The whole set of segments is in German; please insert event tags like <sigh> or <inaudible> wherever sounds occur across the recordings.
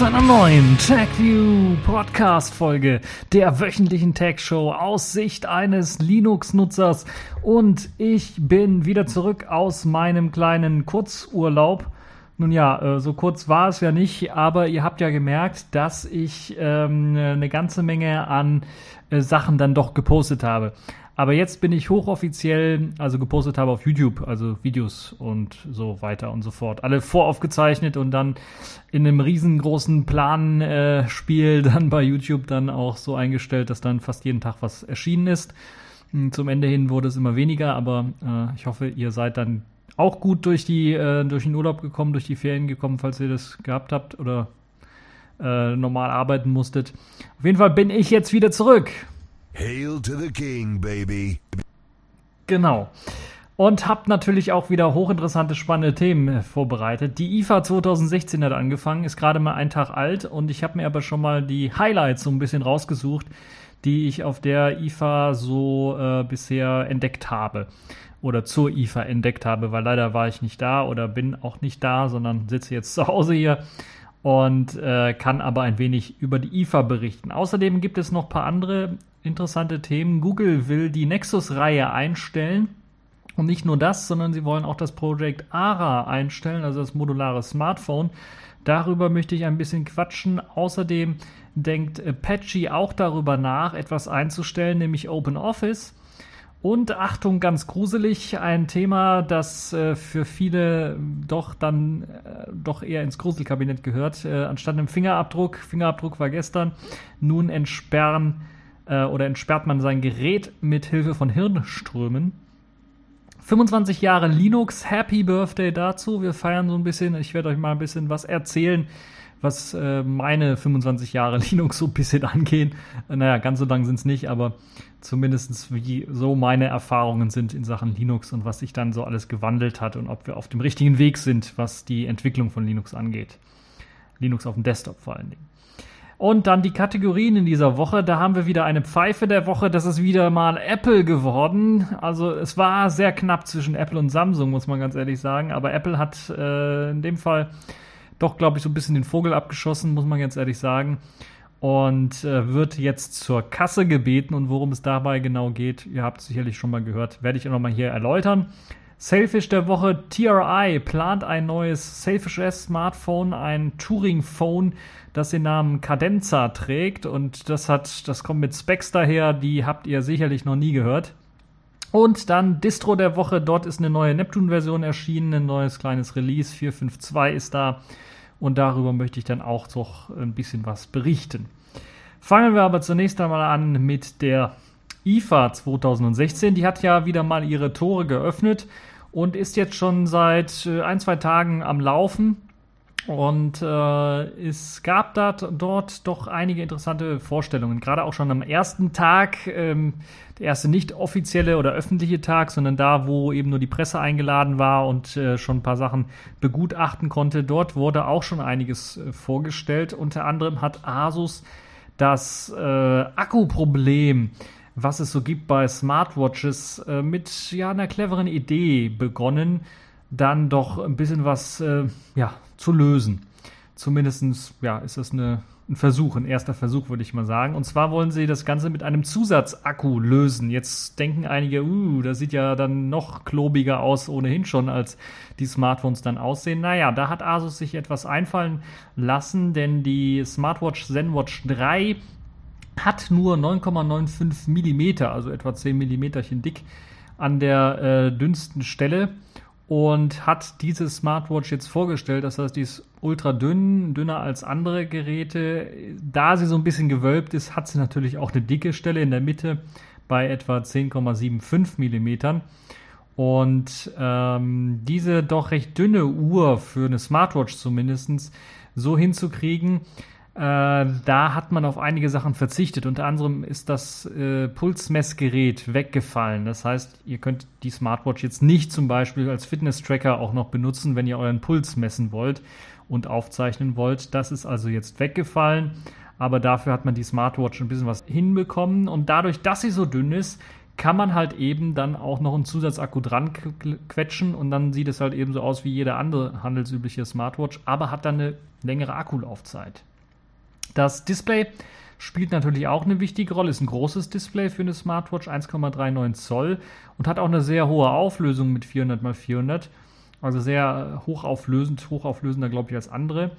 zu einer neuen TechView Podcast Folge der wöchentlichen Tech Show aus Sicht eines Linux-Nutzers. Und ich bin wieder zurück aus meinem kleinen Kurzurlaub. Nun ja, äh, so kurz war es ja nicht, aber ihr habt ja gemerkt, dass ich ähm, eine ganze Menge an äh, Sachen dann doch gepostet habe. Aber jetzt bin ich hochoffiziell, also gepostet habe auf YouTube, also Videos und so weiter und so fort. Alle voraufgezeichnet und dann in einem riesengroßen Planspiel äh, <laughs> dann bei YouTube dann auch so eingestellt, dass dann fast jeden Tag was erschienen ist. Hm, zum Ende hin wurde es immer weniger, aber äh, ich hoffe, ihr seid dann auch gut durch die äh, durch den Urlaub gekommen, durch die Ferien gekommen, falls ihr das gehabt habt oder äh, normal arbeiten musstet. Auf jeden Fall bin ich jetzt wieder zurück Hail to the King, baby. Genau. Und habt natürlich auch wieder hochinteressante, spannende Themen vorbereitet. Die IFA 2016 hat angefangen, ist gerade mal einen Tag alt und ich habe mir aber schon mal die Highlights so ein bisschen rausgesucht, die ich auf der IFA so äh, bisher entdeckt habe oder zur IFA entdeckt habe, weil leider war ich nicht da oder bin auch nicht da, sondern sitze jetzt zu Hause hier und äh, kann aber ein wenig über die IFA berichten. Außerdem gibt es noch ein paar andere interessante Themen. Google will die Nexus-Reihe einstellen. Und nicht nur das, sondern sie wollen auch das Project ARA einstellen, also das modulare Smartphone. Darüber möchte ich ein bisschen quatschen. Außerdem denkt Apache auch darüber nach, etwas einzustellen, nämlich OpenOffice. Und Achtung, ganz gruselig, ein Thema, das äh, für viele doch dann äh, doch eher ins Gruselkabinett gehört. Äh, anstatt einem Fingerabdruck, Fingerabdruck war gestern, nun entsperren äh, oder entsperrt man sein Gerät mit Hilfe von Hirnströmen. 25 Jahre Linux, Happy Birthday dazu. Wir feiern so ein bisschen. Ich werde euch mal ein bisschen was erzählen, was äh, meine 25 Jahre <laughs> Linux so ein bisschen angehen. Naja, ganz so lang sind es nicht, aber zumindest wie so meine Erfahrungen sind in Sachen Linux und was sich dann so alles gewandelt hat und ob wir auf dem richtigen Weg sind, was die Entwicklung von Linux angeht. Linux auf dem Desktop vor allen Dingen. Und dann die Kategorien in dieser Woche. Da haben wir wieder eine Pfeife der Woche. Das ist wieder mal Apple geworden. Also es war sehr knapp zwischen Apple und Samsung, muss man ganz ehrlich sagen. Aber Apple hat äh, in dem Fall doch, glaube ich, so ein bisschen den Vogel abgeschossen, muss man ganz ehrlich sagen. Und äh, wird jetzt zur Kasse gebeten. Und worum es dabei genau geht, ihr habt es sicherlich schon mal gehört, werde ich auch nochmal hier erläutern. Selfish der Woche, TRI plant ein neues Selfish S Smartphone, ein Touring Phone, das den Namen Cadenza trägt und das hat, das kommt mit Specs daher, die habt ihr sicherlich noch nie gehört. Und dann Distro der Woche, dort ist eine neue Neptune-Version erschienen, ein neues kleines Release, 452 ist da und darüber möchte ich dann auch noch ein bisschen was berichten. Fangen wir aber zunächst einmal an mit der IFA 2016. Die hat ja wieder mal ihre Tore geöffnet und ist jetzt schon seit äh, ein, zwei Tagen am Laufen. Und äh, es gab da, dort doch einige interessante Vorstellungen. Gerade auch schon am ersten Tag, ähm, der erste nicht offizielle oder öffentliche Tag, sondern da, wo eben nur die Presse eingeladen war und äh, schon ein paar Sachen begutachten konnte. Dort wurde auch schon einiges äh, vorgestellt. Unter anderem hat Asus das äh, Akkuproblem was es so gibt bei Smartwatches, äh, mit ja, einer cleveren Idee begonnen, dann doch ein bisschen was äh, ja, zu lösen. Zumindest ja, ist das eine, ein Versuch, ein erster Versuch, würde ich mal sagen. Und zwar wollen sie das Ganze mit einem Zusatzakku lösen. Jetzt denken einige, uh, das sieht ja dann noch klobiger aus, ohnehin schon, als die Smartphones dann aussehen. Naja, da hat Asus sich etwas einfallen lassen, denn die Smartwatch ZenWatch 3 hat nur 9,95 mm, also etwa 10 mm dick an der äh, dünnsten Stelle und hat diese Smartwatch jetzt vorgestellt. Das heißt, die ist ultra dünn, dünner als andere Geräte. Da sie so ein bisschen gewölbt ist, hat sie natürlich auch eine dicke Stelle in der Mitte bei etwa 10,75 mm. Und ähm, diese doch recht dünne Uhr für eine Smartwatch zumindest so hinzukriegen, da hat man auf einige Sachen verzichtet. Unter anderem ist das äh, Pulsmessgerät weggefallen. Das heißt, ihr könnt die Smartwatch jetzt nicht zum Beispiel als Fitness-Tracker auch noch benutzen, wenn ihr euren Puls messen wollt und aufzeichnen wollt. Das ist also jetzt weggefallen. Aber dafür hat man die Smartwatch ein bisschen was hinbekommen. Und dadurch, dass sie so dünn ist, kann man halt eben dann auch noch einen Zusatzakku dran quetschen und dann sieht es halt eben so aus wie jeder andere handelsübliche Smartwatch, aber hat dann eine längere Akkulaufzeit. Das Display spielt natürlich auch eine wichtige Rolle, ist ein großes Display für eine Smartwatch, 1,39 Zoll und hat auch eine sehr hohe Auflösung mit 400 x 400, also sehr hochauflösend, hochauflösender glaube ich als andere.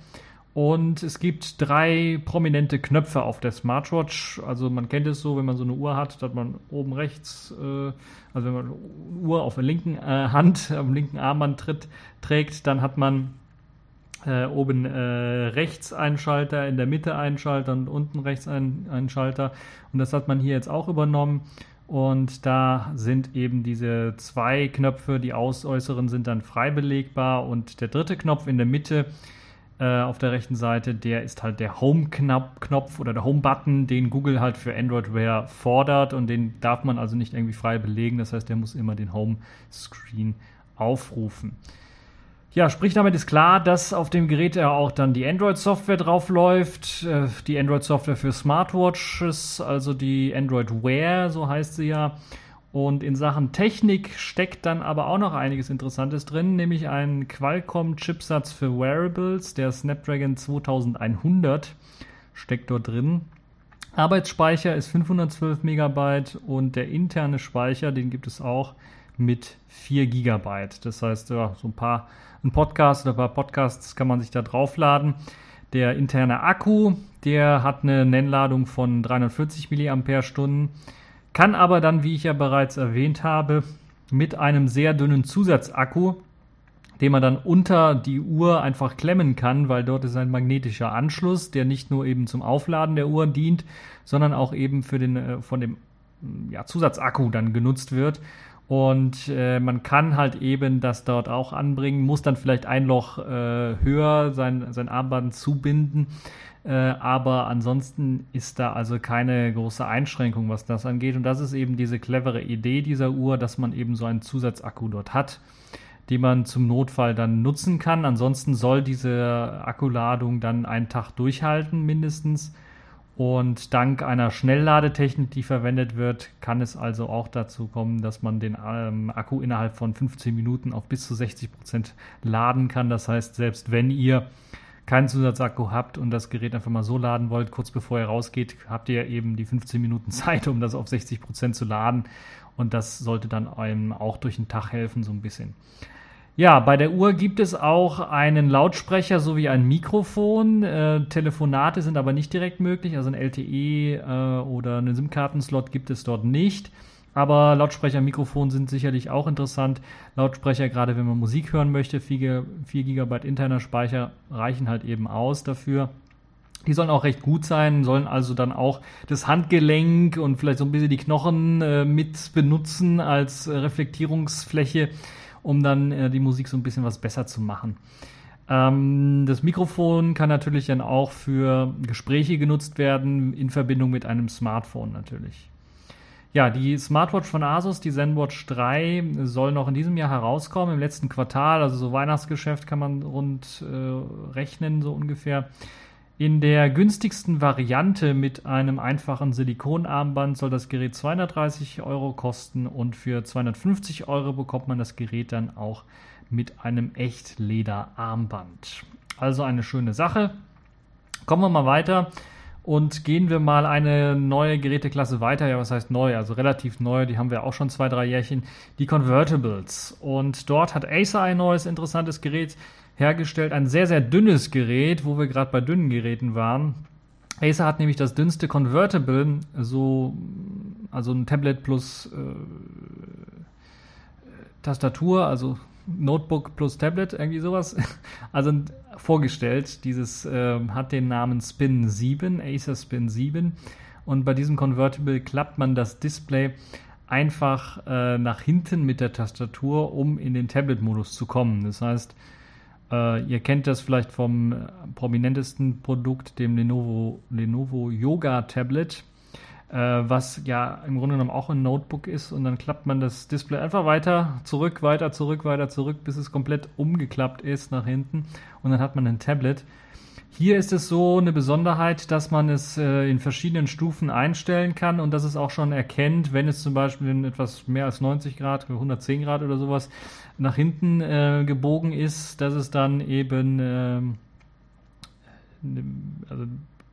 Und es gibt drei prominente Knöpfe auf der Smartwatch. Also man kennt es so, wenn man so eine Uhr hat, dass man oben rechts, äh, also wenn man eine Uhr auf der linken äh, Hand, am linken Armband tritt, trägt, dann hat man äh, oben äh, rechts einen Schalter, in der Mitte einen Schalter und unten rechts einen, einen Schalter. Und das hat man hier jetzt auch übernommen. Und da sind eben diese zwei Knöpfe, die ausäußeren sind dann frei belegbar und der dritte Knopf in der Mitte äh, auf der rechten Seite, der ist halt der Home-Knopf oder der Home-Button, den Google halt für Android Wear fordert und den darf man also nicht irgendwie frei belegen. Das heißt, der muss immer den Home-Screen aufrufen. Ja, sprich damit ist klar, dass auf dem Gerät ja auch dann die Android-Software drauf läuft, äh, die Android-Software für Smartwatches, also die Android Wear, so heißt sie ja. Und in Sachen Technik steckt dann aber auch noch einiges Interessantes drin, nämlich ein Qualcomm-Chipsatz für Wearables, der Snapdragon 2100 steckt dort drin. Arbeitsspeicher ist 512 Megabyte und der interne Speicher, den gibt es auch mit 4 Gigabyte. Das heißt, ja, so ein paar, ein Podcast oder ein paar Podcasts kann man sich da draufladen. Der interne Akku, der hat eine Nennladung von 340 mAh kann aber dann, wie ich ja bereits erwähnt habe, mit einem sehr dünnen Zusatzakku, den man dann unter die Uhr einfach klemmen kann, weil dort ist ein magnetischer Anschluss, der nicht nur eben zum Aufladen der Uhr dient, sondern auch eben für den äh, von dem ja, Zusatzakku dann genutzt wird. Und äh, man kann halt eben das dort auch anbringen, muss dann vielleicht ein Loch äh, höher sein, sein Armband zubinden äh, aber ansonsten ist da also keine große Einschränkung, was das angeht. Und das ist eben diese clevere Idee dieser Uhr, dass man eben so einen Zusatzakku dort hat, den man zum Notfall dann nutzen kann. Ansonsten soll diese Akkuladung dann einen Tag durchhalten, mindestens. Und dank einer Schnellladetechnik, die verwendet wird, kann es also auch dazu kommen, dass man den ähm, Akku innerhalb von 15 Minuten auf bis zu 60 Prozent laden kann. Das heißt, selbst wenn ihr keinen Zusatzakku habt und das Gerät einfach mal so laden wollt, kurz bevor ihr rausgeht, habt ihr eben die 15 Minuten <laughs> Zeit, um das auf 60 Prozent zu laden. Und das sollte dann einem auch durch den Tag helfen, so ein bisschen. Ja, bei der Uhr gibt es auch einen Lautsprecher sowie ein Mikrofon. Äh, Telefonate sind aber nicht direkt möglich, also ein LTE äh, oder einen SIM-Kartenslot gibt es dort nicht. Aber Lautsprecher, Mikrofon sind sicherlich auch interessant. Lautsprecher, gerade wenn man Musik hören möchte, 4, 4 GB interner Speicher reichen halt eben aus dafür. Die sollen auch recht gut sein, sollen also dann auch das Handgelenk und vielleicht so ein bisschen die Knochen äh, mit benutzen als Reflektierungsfläche, um dann äh, die Musik so ein bisschen was besser zu machen. Ähm, das Mikrofon kann natürlich dann auch für Gespräche genutzt werden, in Verbindung mit einem Smartphone natürlich. Ja, die Smartwatch von Asus, die ZenWatch 3, soll noch in diesem Jahr herauskommen, im letzten Quartal, also so Weihnachtsgeschäft kann man rund äh, rechnen, so ungefähr. In der günstigsten Variante mit einem einfachen Silikonarmband soll das Gerät 230 Euro kosten und für 250 Euro bekommt man das Gerät dann auch mit einem Echtlederarmband. Also eine schöne Sache. Kommen wir mal weiter. Und gehen wir mal eine neue Geräteklasse weiter. Ja, was heißt neu? Also relativ neu. Die haben wir auch schon zwei, drei Jährchen. Die Convertibles. Und dort hat Acer ein neues interessantes Gerät hergestellt. Ein sehr, sehr dünnes Gerät, wo wir gerade bei dünnen Geräten waren. Acer hat nämlich das dünnste Convertible, so, also ein Tablet plus äh, Tastatur, also Notebook plus Tablet, irgendwie sowas. <laughs> Also vorgestellt. Dieses äh, hat den Namen Spin 7, Acer Spin 7. Und bei diesem Convertible klappt man das Display einfach äh, nach hinten mit der Tastatur, um in den Tablet-Modus zu kommen. Das heißt, äh, ihr kennt das vielleicht vom prominentesten Produkt, dem Lenovo, Lenovo Yoga Tablet äh, was ja im Grunde genommen auch ein Notebook ist und dann klappt man das Display einfach weiter, zurück, weiter, zurück, weiter, zurück, bis es komplett umgeklappt ist nach hinten und dann hat man ein Tablet. Hier ist es so eine Besonderheit, dass man es äh, in verschiedenen Stufen einstellen kann und dass es auch schon erkennt, wenn es zum Beispiel in etwas mehr als 90 Grad, 110 Grad oder sowas nach hinten äh, gebogen ist, dass es dann eben, äh, also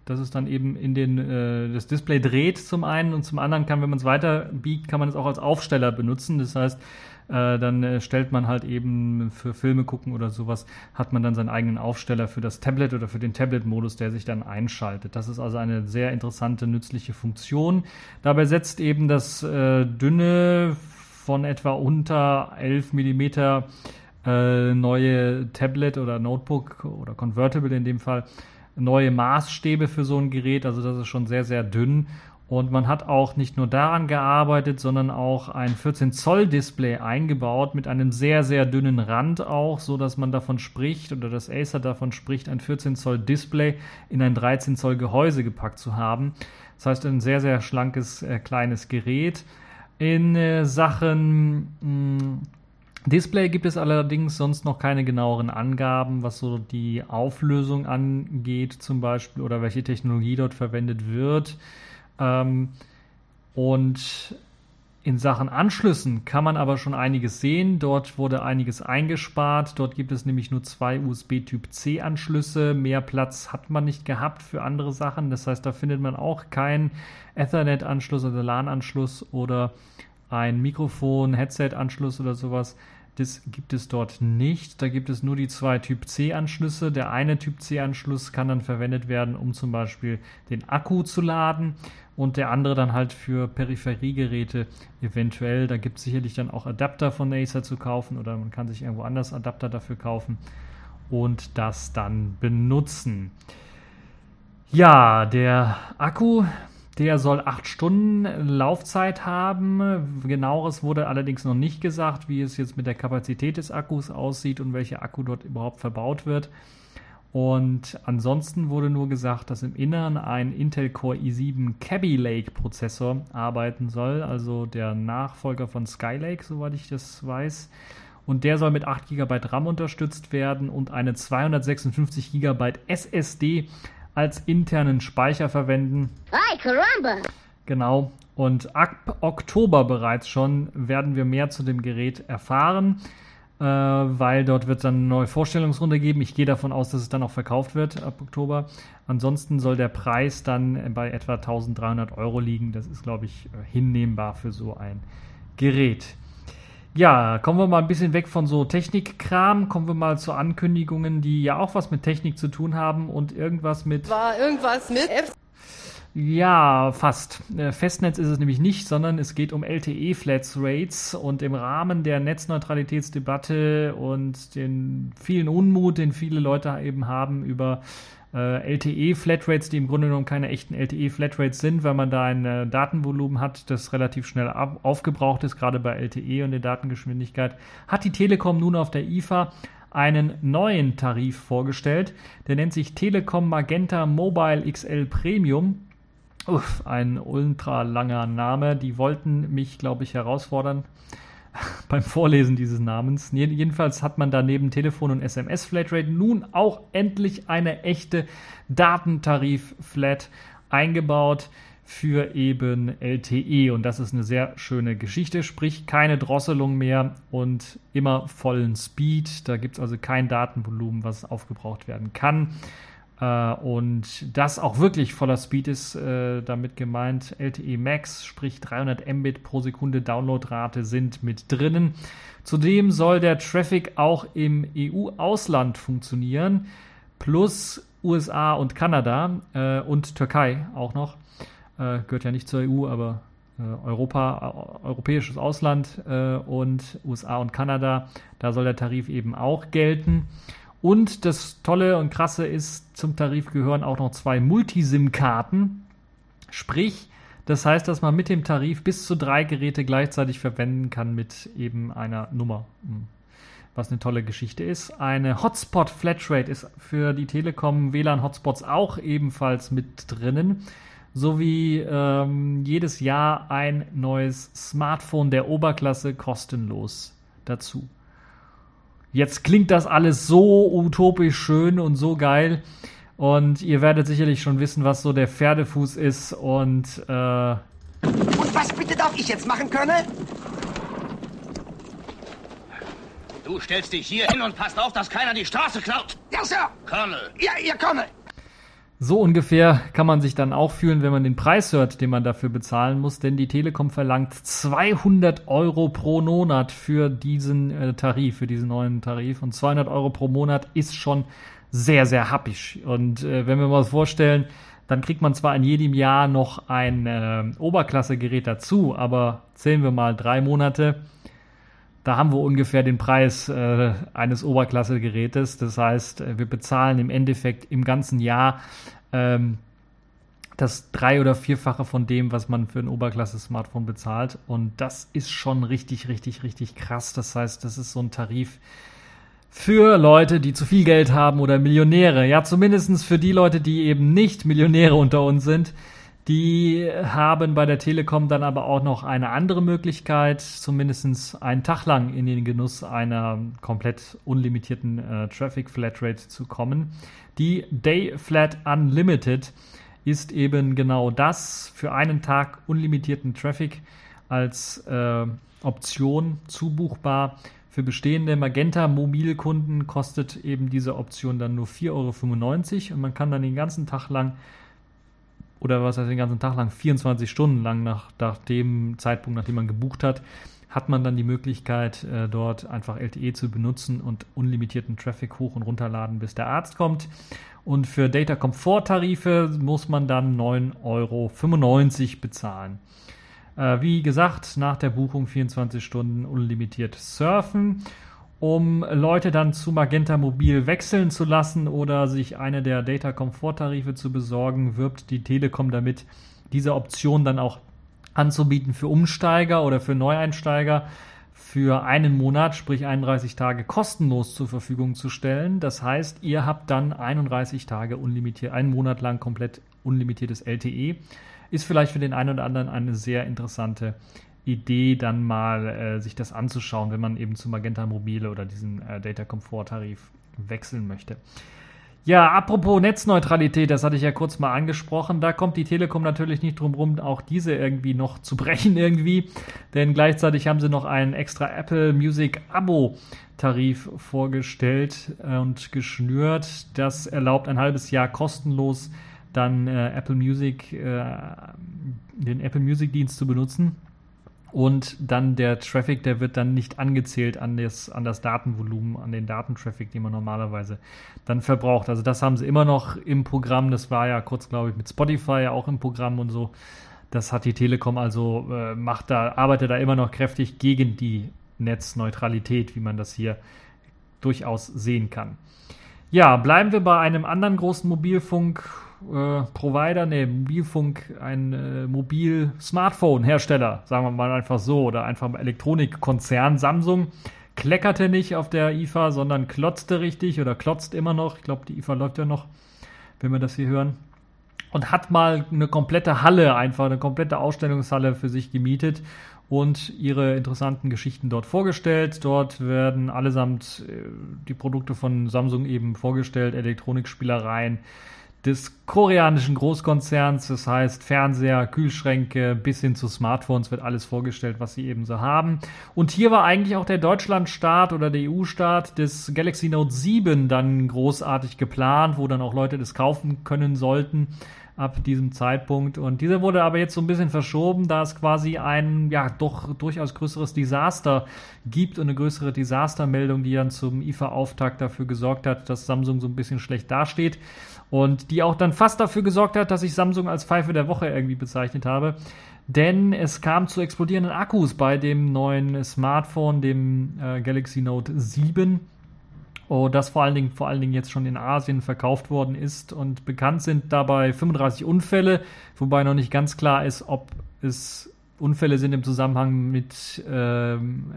dass es dann eben in den äh, das Display dreht zum einen und zum anderen kann, wenn man es weiter biegt, kann man es auch als Aufsteller benutzen. Das heißt, äh, dann äh, stellt man halt eben für Filme gucken oder sowas, hat man dann seinen eigenen Aufsteller für das Tablet oder für den Tablet-Modus, der sich dann einschaltet. Das ist also eine sehr interessante, nützliche Funktion. Dabei setzt eben das äh, dünne von etwa unter 11 Millimeter äh, neue Tablet oder Notebook oder Convertible in dem Fall neue Maßstäbe für so ein Gerät. Also das ist schon sehr, sehr dünn. Und man hat auch nicht nur daran gearbeitet, sondern auch ein 14 Zoll Display eingebaut mit einem sehr, sehr dünnen Rand auch, so dass man davon spricht oder das Acer davon spricht, ein 14 Zoll Display in ein 13 Zoll Gehäuse gepackt zu haben. Das heißt, ein sehr, sehr schlankes, äh, kleines Gerät. In äh, Sachen mh, hm, Display gibt es allerdings sonst noch keine genaueren Angaben, was so die Auflösung angeht zum Beispiel oder welche Technologie dort verwendet wird. Ähm, und in Sachen Anschlüssen kann man aber schon einiges sehen. Dort wurde einiges eingespart. Dort gibt es nämlich nur zwei USB-Typ C-Anschlüsse. Mehr Platz hat man nicht gehabt für andere Sachen. Das heißt, da findet man auch keinen Ethernet-Anschluss oder LAN-Anschluss oder ein Mikrofon, Headset-Anschluss oder sowas. Das gibt es dort nicht. Da gibt es nur die zwei Typ C-Anschlüsse. Der eine Typ C-Anschluss kann dann verwendet werden, um zum Beispiel den Akku zu laden und der andere dann halt für Peripheriegeräte eventuell. Da gibt es sicherlich dann auch Adapter von Acer zu kaufen oder man kann sich irgendwo anders Adapter dafür kaufen und das dann benutzen. Ja, der Akku der soll acht Stunden Laufzeit haben. Genaueres wurde allerdings noch nicht gesagt, wie es jetzt mit der Kapazität des Akkus aussieht und welcher Akku dort überhaupt verbaut wird. Und ansonsten wurde nur gesagt, dass im Inneren ein Intel Core i7 Kaby Lake Prozessor arbeiten soll, also der Nachfolger von Skylake, soweit ich das weiß. Und der soll mit 8 GB RAM unterstützt werden und eine 256 GB SSD als internen Speicher verwenden. Ay, caramba! Genau. Und ab Oktober bereits schon werden wir mehr zu dem Gerät erfahren, weil dort wird es dann eine neue Vorstellungsrunde geben. Ich gehe davon aus, dass es dann auch verkauft wird ab Oktober. Ansonsten soll der Preis dann bei etwa 1300 Euro liegen. Das ist, glaube ich, äh, hinnehmbar für so ein Gerät. Ja, kommen wir mal ein bisschen weg von so Technikkram, kommen wir mal zu Ankündigungen, die ja auch was mit Technik zu tun haben und irgendwas mit. War irgendwas mit F ja, fast. Äh, Festnetz ist es nämlich nicht, sondern es geht um LTE-Flatrates und im Rahmen der Netzneutralitätsdebatte und den vielen Unmut, den viele Leute eben haben über äh, LTE-Flatrates, die im Grunde genommen keine echten LTE-Flatrates sind, weil man da ein äh, Datenvolumen hat, das relativ schnell aufgebraucht ist, gerade bei LTE und der Datengeschwindigkeit, hat die Telekom nun auf der IFA einen neuen Tarif vorgestellt. Der nennt sich Telekom Magenta Mobile XL Premium. Uff, ein ultra langer Name. Die wollten mich, glaube ich, herausfordern <laughs> beim Vorlesen dieses Namens. Jedenfalls hat man da neben Telefon und SMS Flatrate nun auch endlich eine echte Datentarif-Flat eingebaut für eben LTE und das ist eine sehr schöne Geschichte, sprich keine Drosselung mehr und immer vollen Speed. Da gibt es also kein Datenvolumen, was aufgebraucht werden kann. Äh, und das auch wirklich voller Speed ist äh, damit gemeint. LTE Max, sprich 300 Mbit pro Sekunde Downloadrate sind mit drinnen. Zudem soll der Traffic auch im EU-Ausland funktionieren, plus USA und Kanada äh, und Türkei auch noch. Äh, gehört ja nicht zur EU, aber äh, Europa, europäisches Ausland äh, und USA und Kanada, da soll der Tarif eben auch gelten. Und das Tolle und Krasse ist, zum Tarif gehören auch noch zwei Multisim-Karten. Sprich, das heißt, dass man mit dem Tarif bis zu drei Geräte gleichzeitig verwenden kann mit eben einer Nummer. Hm. Was eine tolle Geschichte ist. Eine Hotspot Flatrate ist für die Telekom WLAN Hotspots auch ebenfalls mit drinnen. Sowie ähm, jedes Jahr ein neues Smartphone der Oberklasse kostenlos dazu. Jetzt klingt das alles so utopisch schön und so geil. Und ihr werdet sicherlich schon wissen, was so der Pferdefuß ist und äh, Und was bitte darf ich jetzt machen, Colonel? Du stellst dich hier hin und passt auf, dass keiner die Straße klaut. Ja, Sir. Colonel. Ja, Ihr Colonel. So ungefähr kann man sich dann auch fühlen, wenn man den Preis hört, den man dafür bezahlen muss, denn die Telekom verlangt 200 Euro pro Monat für diesen äh, Tarif, für diesen neuen Tarif. Und 200 Euro pro Monat ist schon sehr, sehr happig. Und äh, wenn wir mal vorstellen, dann kriegt man zwar in jedem Jahr noch ein äh, Oberklassegerät dazu, aber zählen wir mal drei Monate, da haben wir ungefähr den Preis äh, eines Oberklasse-Gerätes. Das heißt, äh, wir bezahlen im Endeffekt im ganzen Jahr ähm, das drei- oder vierfache von dem, was man für ein Oberklasse-Smartphone bezahlt. Und das ist schon richtig, richtig, richtig krass. Das heißt, das ist so ein Tarif für Leute, die zu viel Geld haben oder Millionäre. Ja, zumindestens für die Leute, die eben nicht Millionäre unter uns sind. Die haben bei der Telekom dann aber auch noch eine andere Möglichkeit, zumindest einen Tag lang in den Genuss einer komplett unlimitierten äh, Traffic Flatrate zu kommen. Die Day Flat Unlimited ist eben genau das für einen Tag unlimitierten Traffic als äh, Option zubuchbar. Für bestehende Magenta Mobilkunden kostet eben diese Option dann nur 4,95 Euro und man kann dann den ganzen Tag lang oder was heißt den ganzen Tag lang, 24 Stunden lang nach, nach dem Zeitpunkt, nachdem man gebucht hat, hat man dann die Möglichkeit, äh, dort einfach LTE zu benutzen und unlimitierten Traffic hoch und runterladen, bis der Arzt kommt. Und für Data Komfort Tarife muss man dann 9,95 Euro bezahlen. Äh, wie gesagt, nach der Buchung 24 Stunden unlimitiert surfen um Leute dann zu Magenta Mobil wechseln zu lassen oder sich eine der Data Komfort Tarife zu besorgen, wirbt die Telekom damit, diese Option dann auch anzubieten für Umsteiger oder für Neueinsteiger für einen Monat, sprich 31 Tage kostenlos zur Verfügung zu stellen. Das heißt, ihr habt dann 31 Tage unlimitiert, einen Monat lang komplett unlimitiertes LTE. Ist vielleicht für den einen oder anderen eine sehr interessante Idee, dann mal äh, sich das anzuschauen, wenn man eben zu Magenta Mobile oder diesen äh, Data Comfort Tarif wechseln möchte. Ja, apropos Netzneutralität, das hatte ich ja kurz mal angesprochen. Da kommt die Telekom natürlich nicht drum rum, auch diese irgendwie noch zu brechen <laughs> irgendwie. Denn gleichzeitig haben sie noch einen extra Apple Music Abo Tarif vorgestellt äh, und geschnürt. Das erlaubt ein halbes Jahr kostenlos dann äh, Apple Music, äh, den Apple Music Dienst zu benutzen. Und dann der Traffic, der wird dann nicht angezählt an das, an das Datenvolumen, an den Datentraffic, den man normalerweise dann verbraucht. Also das haben sie immer noch im Programm. Das war ja kurz, glaube ich, mit Spotify ja auch im Programm und so. Das hat die Telekom also, äh, macht da, arbeitet da immer noch kräftig gegen die Netzneutralität, wie man das hier durchaus sehen kann. Ja, bleiben wir bei einem anderen großen Mobilfunk äh, Provider, nee, Mobilfunk, ein äh, Mobil-Smartphone-Hersteller, sagen wir mal einfach so, oder einfach Elektronikkonzern Samsung, kleckerte nicht auf der IFA, sondern klotzte richtig oder klotzt immer noch. Ich glaube, die IFA läuft ja noch, wenn wir das hier hören. Und hat mal eine komplette Halle, einfach eine komplette Ausstellungshalle für sich gemietet und ihre interessanten Geschichten dort vorgestellt. Dort werden allesamt äh, die Produkte von Samsung eben vorgestellt, Elektronikspielereien, des koreanischen Großkonzerns. Das heißt, Fernseher, Kühlschränke bis hin zu Smartphones wird alles vorgestellt, was sie eben so haben. Und hier war eigentlich auch der Deutschlandstart oder der EU-Start des Galaxy Note 7 dann großartig geplant, wo dann auch Leute das kaufen können sollten ab diesem Zeitpunkt. Und dieser wurde aber jetzt so ein bisschen verschoben, da es quasi ein, ja, doch durchaus größeres Desaster gibt und eine größere Desastermeldung, die dann zum IFA-Auftakt dafür gesorgt hat, dass Samsung so ein bisschen schlecht dasteht. Und die auch dann fast dafür gesorgt hat, dass ich Samsung als Pfeife der Woche irgendwie bezeichnet habe. Denn es kam zu explodierenden Akkus bei dem neuen Smartphone, dem äh, Galaxy Note 7 oh, das vor allen Dingen vor allen Dingen jetzt schon in Asien verkauft worden ist und bekannt sind dabei 35 Unfälle, wobei noch nicht ganz klar ist, ob es Unfälle sind im Zusammenhang mit ähm,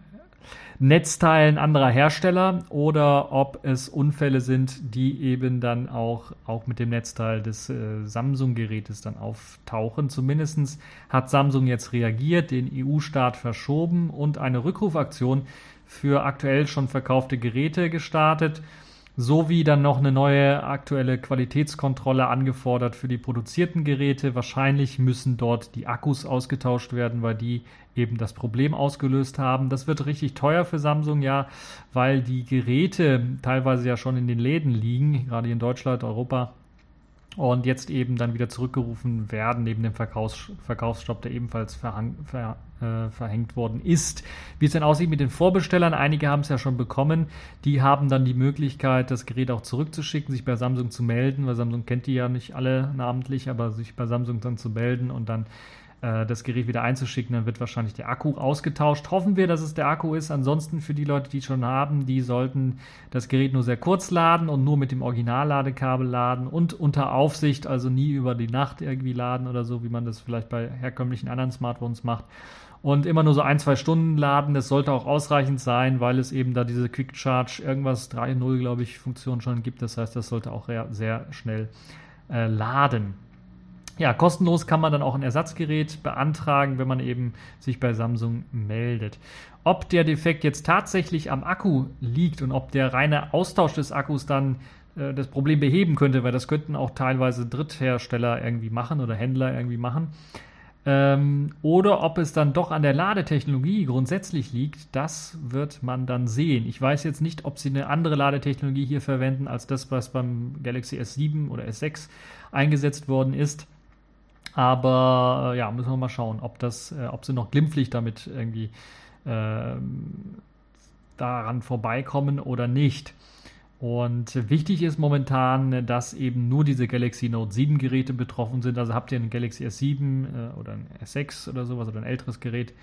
Netzteilen anderer Hersteller oder ob es Unfälle sind, die eben dann auch, auch mit dem Netzteil des äh, Samsung-Gerätes dann auftauchen. Zumindest hat Samsung jetzt reagiert, den EU-Start verschoben und eine Rückrufaktion für aktuell schon verkaufte Geräte gestartet. Sowie dann noch eine neue aktuelle Qualitätskontrolle angefordert für die produzierten Geräte. Wahrscheinlich müssen dort die Akkus ausgetauscht werden, weil die eben das Problem ausgelöst haben. Das wird richtig teuer für Samsung, ja, weil die Geräte teilweise ja schon in den Läden liegen, gerade in Deutschland, Europa und jetzt eben dann wieder zurückgerufen werden neben dem Verkaufs Verkaufsstopp, der ebenfalls verhang, ver, äh, verhängt worden ist. Wie es denn aussieht mit den Vorbestellern, einige haben es ja schon bekommen, die haben dann die Möglichkeit, das Gerät auch zurückzuschicken, sich bei Samsung zu melden, weil Samsung kennt die ja nicht alle namentlich, aber sich bei Samsung dann zu melden und dann äh, das Gerät wieder einzuschicken, dann wird wahrscheinlich der Akku ausgetauscht. Hoffen wir, dass es der Akku ist. Ansonsten für die Leute, die schon haben, die sollten das Gerät nur sehr kurz laden und nur mit dem Originalladekabel laden und unter Aufsicht, also nie über die Nacht irgendwie laden oder so, wie man das vielleicht bei herkömmlichen anderen Smartphones macht. Und immer nur so ein, zwei Stunden laden, das sollte auch ausreichend sein, weil es eben da diese Quick Charge irgendwas 3.0, glaube ich, Funktion schon gibt. Das heißt, das sollte auch sehr schnell äh, laden. Ja, kostenlos kann man dann auch ein Ersatzgerät beantragen, wenn man eben sich bei Samsung meldet. Ob der Defekt jetzt tatsächlich am Akku liegt und ob der reine Austausch des Akkus dann äh, das Problem beheben könnte, weil das könnten auch teilweise Dritthersteller irgendwie machen oder Händler irgendwie machen. Ähm, oder ob es dann doch an der Ladetechnologie grundsätzlich liegt, das wird man dann sehen. Ich weiß jetzt nicht, ob sie eine andere Ladetechnologie hier verwenden als das, was beim Galaxy S7 oder S6 eingesetzt worden ist. Aber äh, ja, müssen wir mal schauen, ob das, äh, ob sie noch glimpflich damit irgendwie äh, daran vorbeikommen oder nicht. Und wichtig ist momentan, dass eben nur diese Galaxy Note 7 Geräte betroffen sind. Also habt ihr ein Galaxy S7 äh, oder ein S6 oder sowas oder ein älteres Gerät,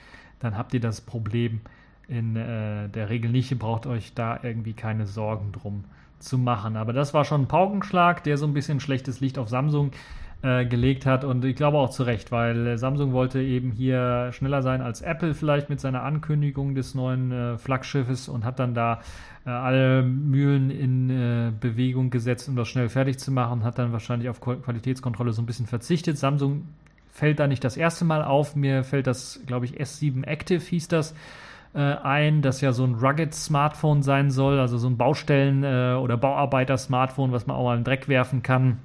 dann habt ihr das Problem in äh, der Regel nicht. Ihr braucht euch da irgendwie keine Sorgen drum zu machen. Aber das war schon ein Paukenschlag, der so ein bisschen schlechtes Licht auf Samsung äh, gelegt hat. Und ich glaube auch zu Recht, weil Samsung wollte eben hier schneller sein als Apple vielleicht mit seiner Ankündigung des neuen äh, Flaggschiffes und hat dann da äh, alle Mühlen in äh, Bewegung gesetzt, um das schnell fertig zu machen, hat dann wahrscheinlich auf Qualitätskontrolle so ein bisschen verzichtet. Samsung fällt da nicht das erste Mal auf, mir fällt das, glaube ich, S7 Active hieß das äh, ein, das ja so ein Rugged-Smartphone sein soll, also so ein Baustellen- oder Bauarbeiter-Smartphone, was man auch mal in den Dreck werfen kann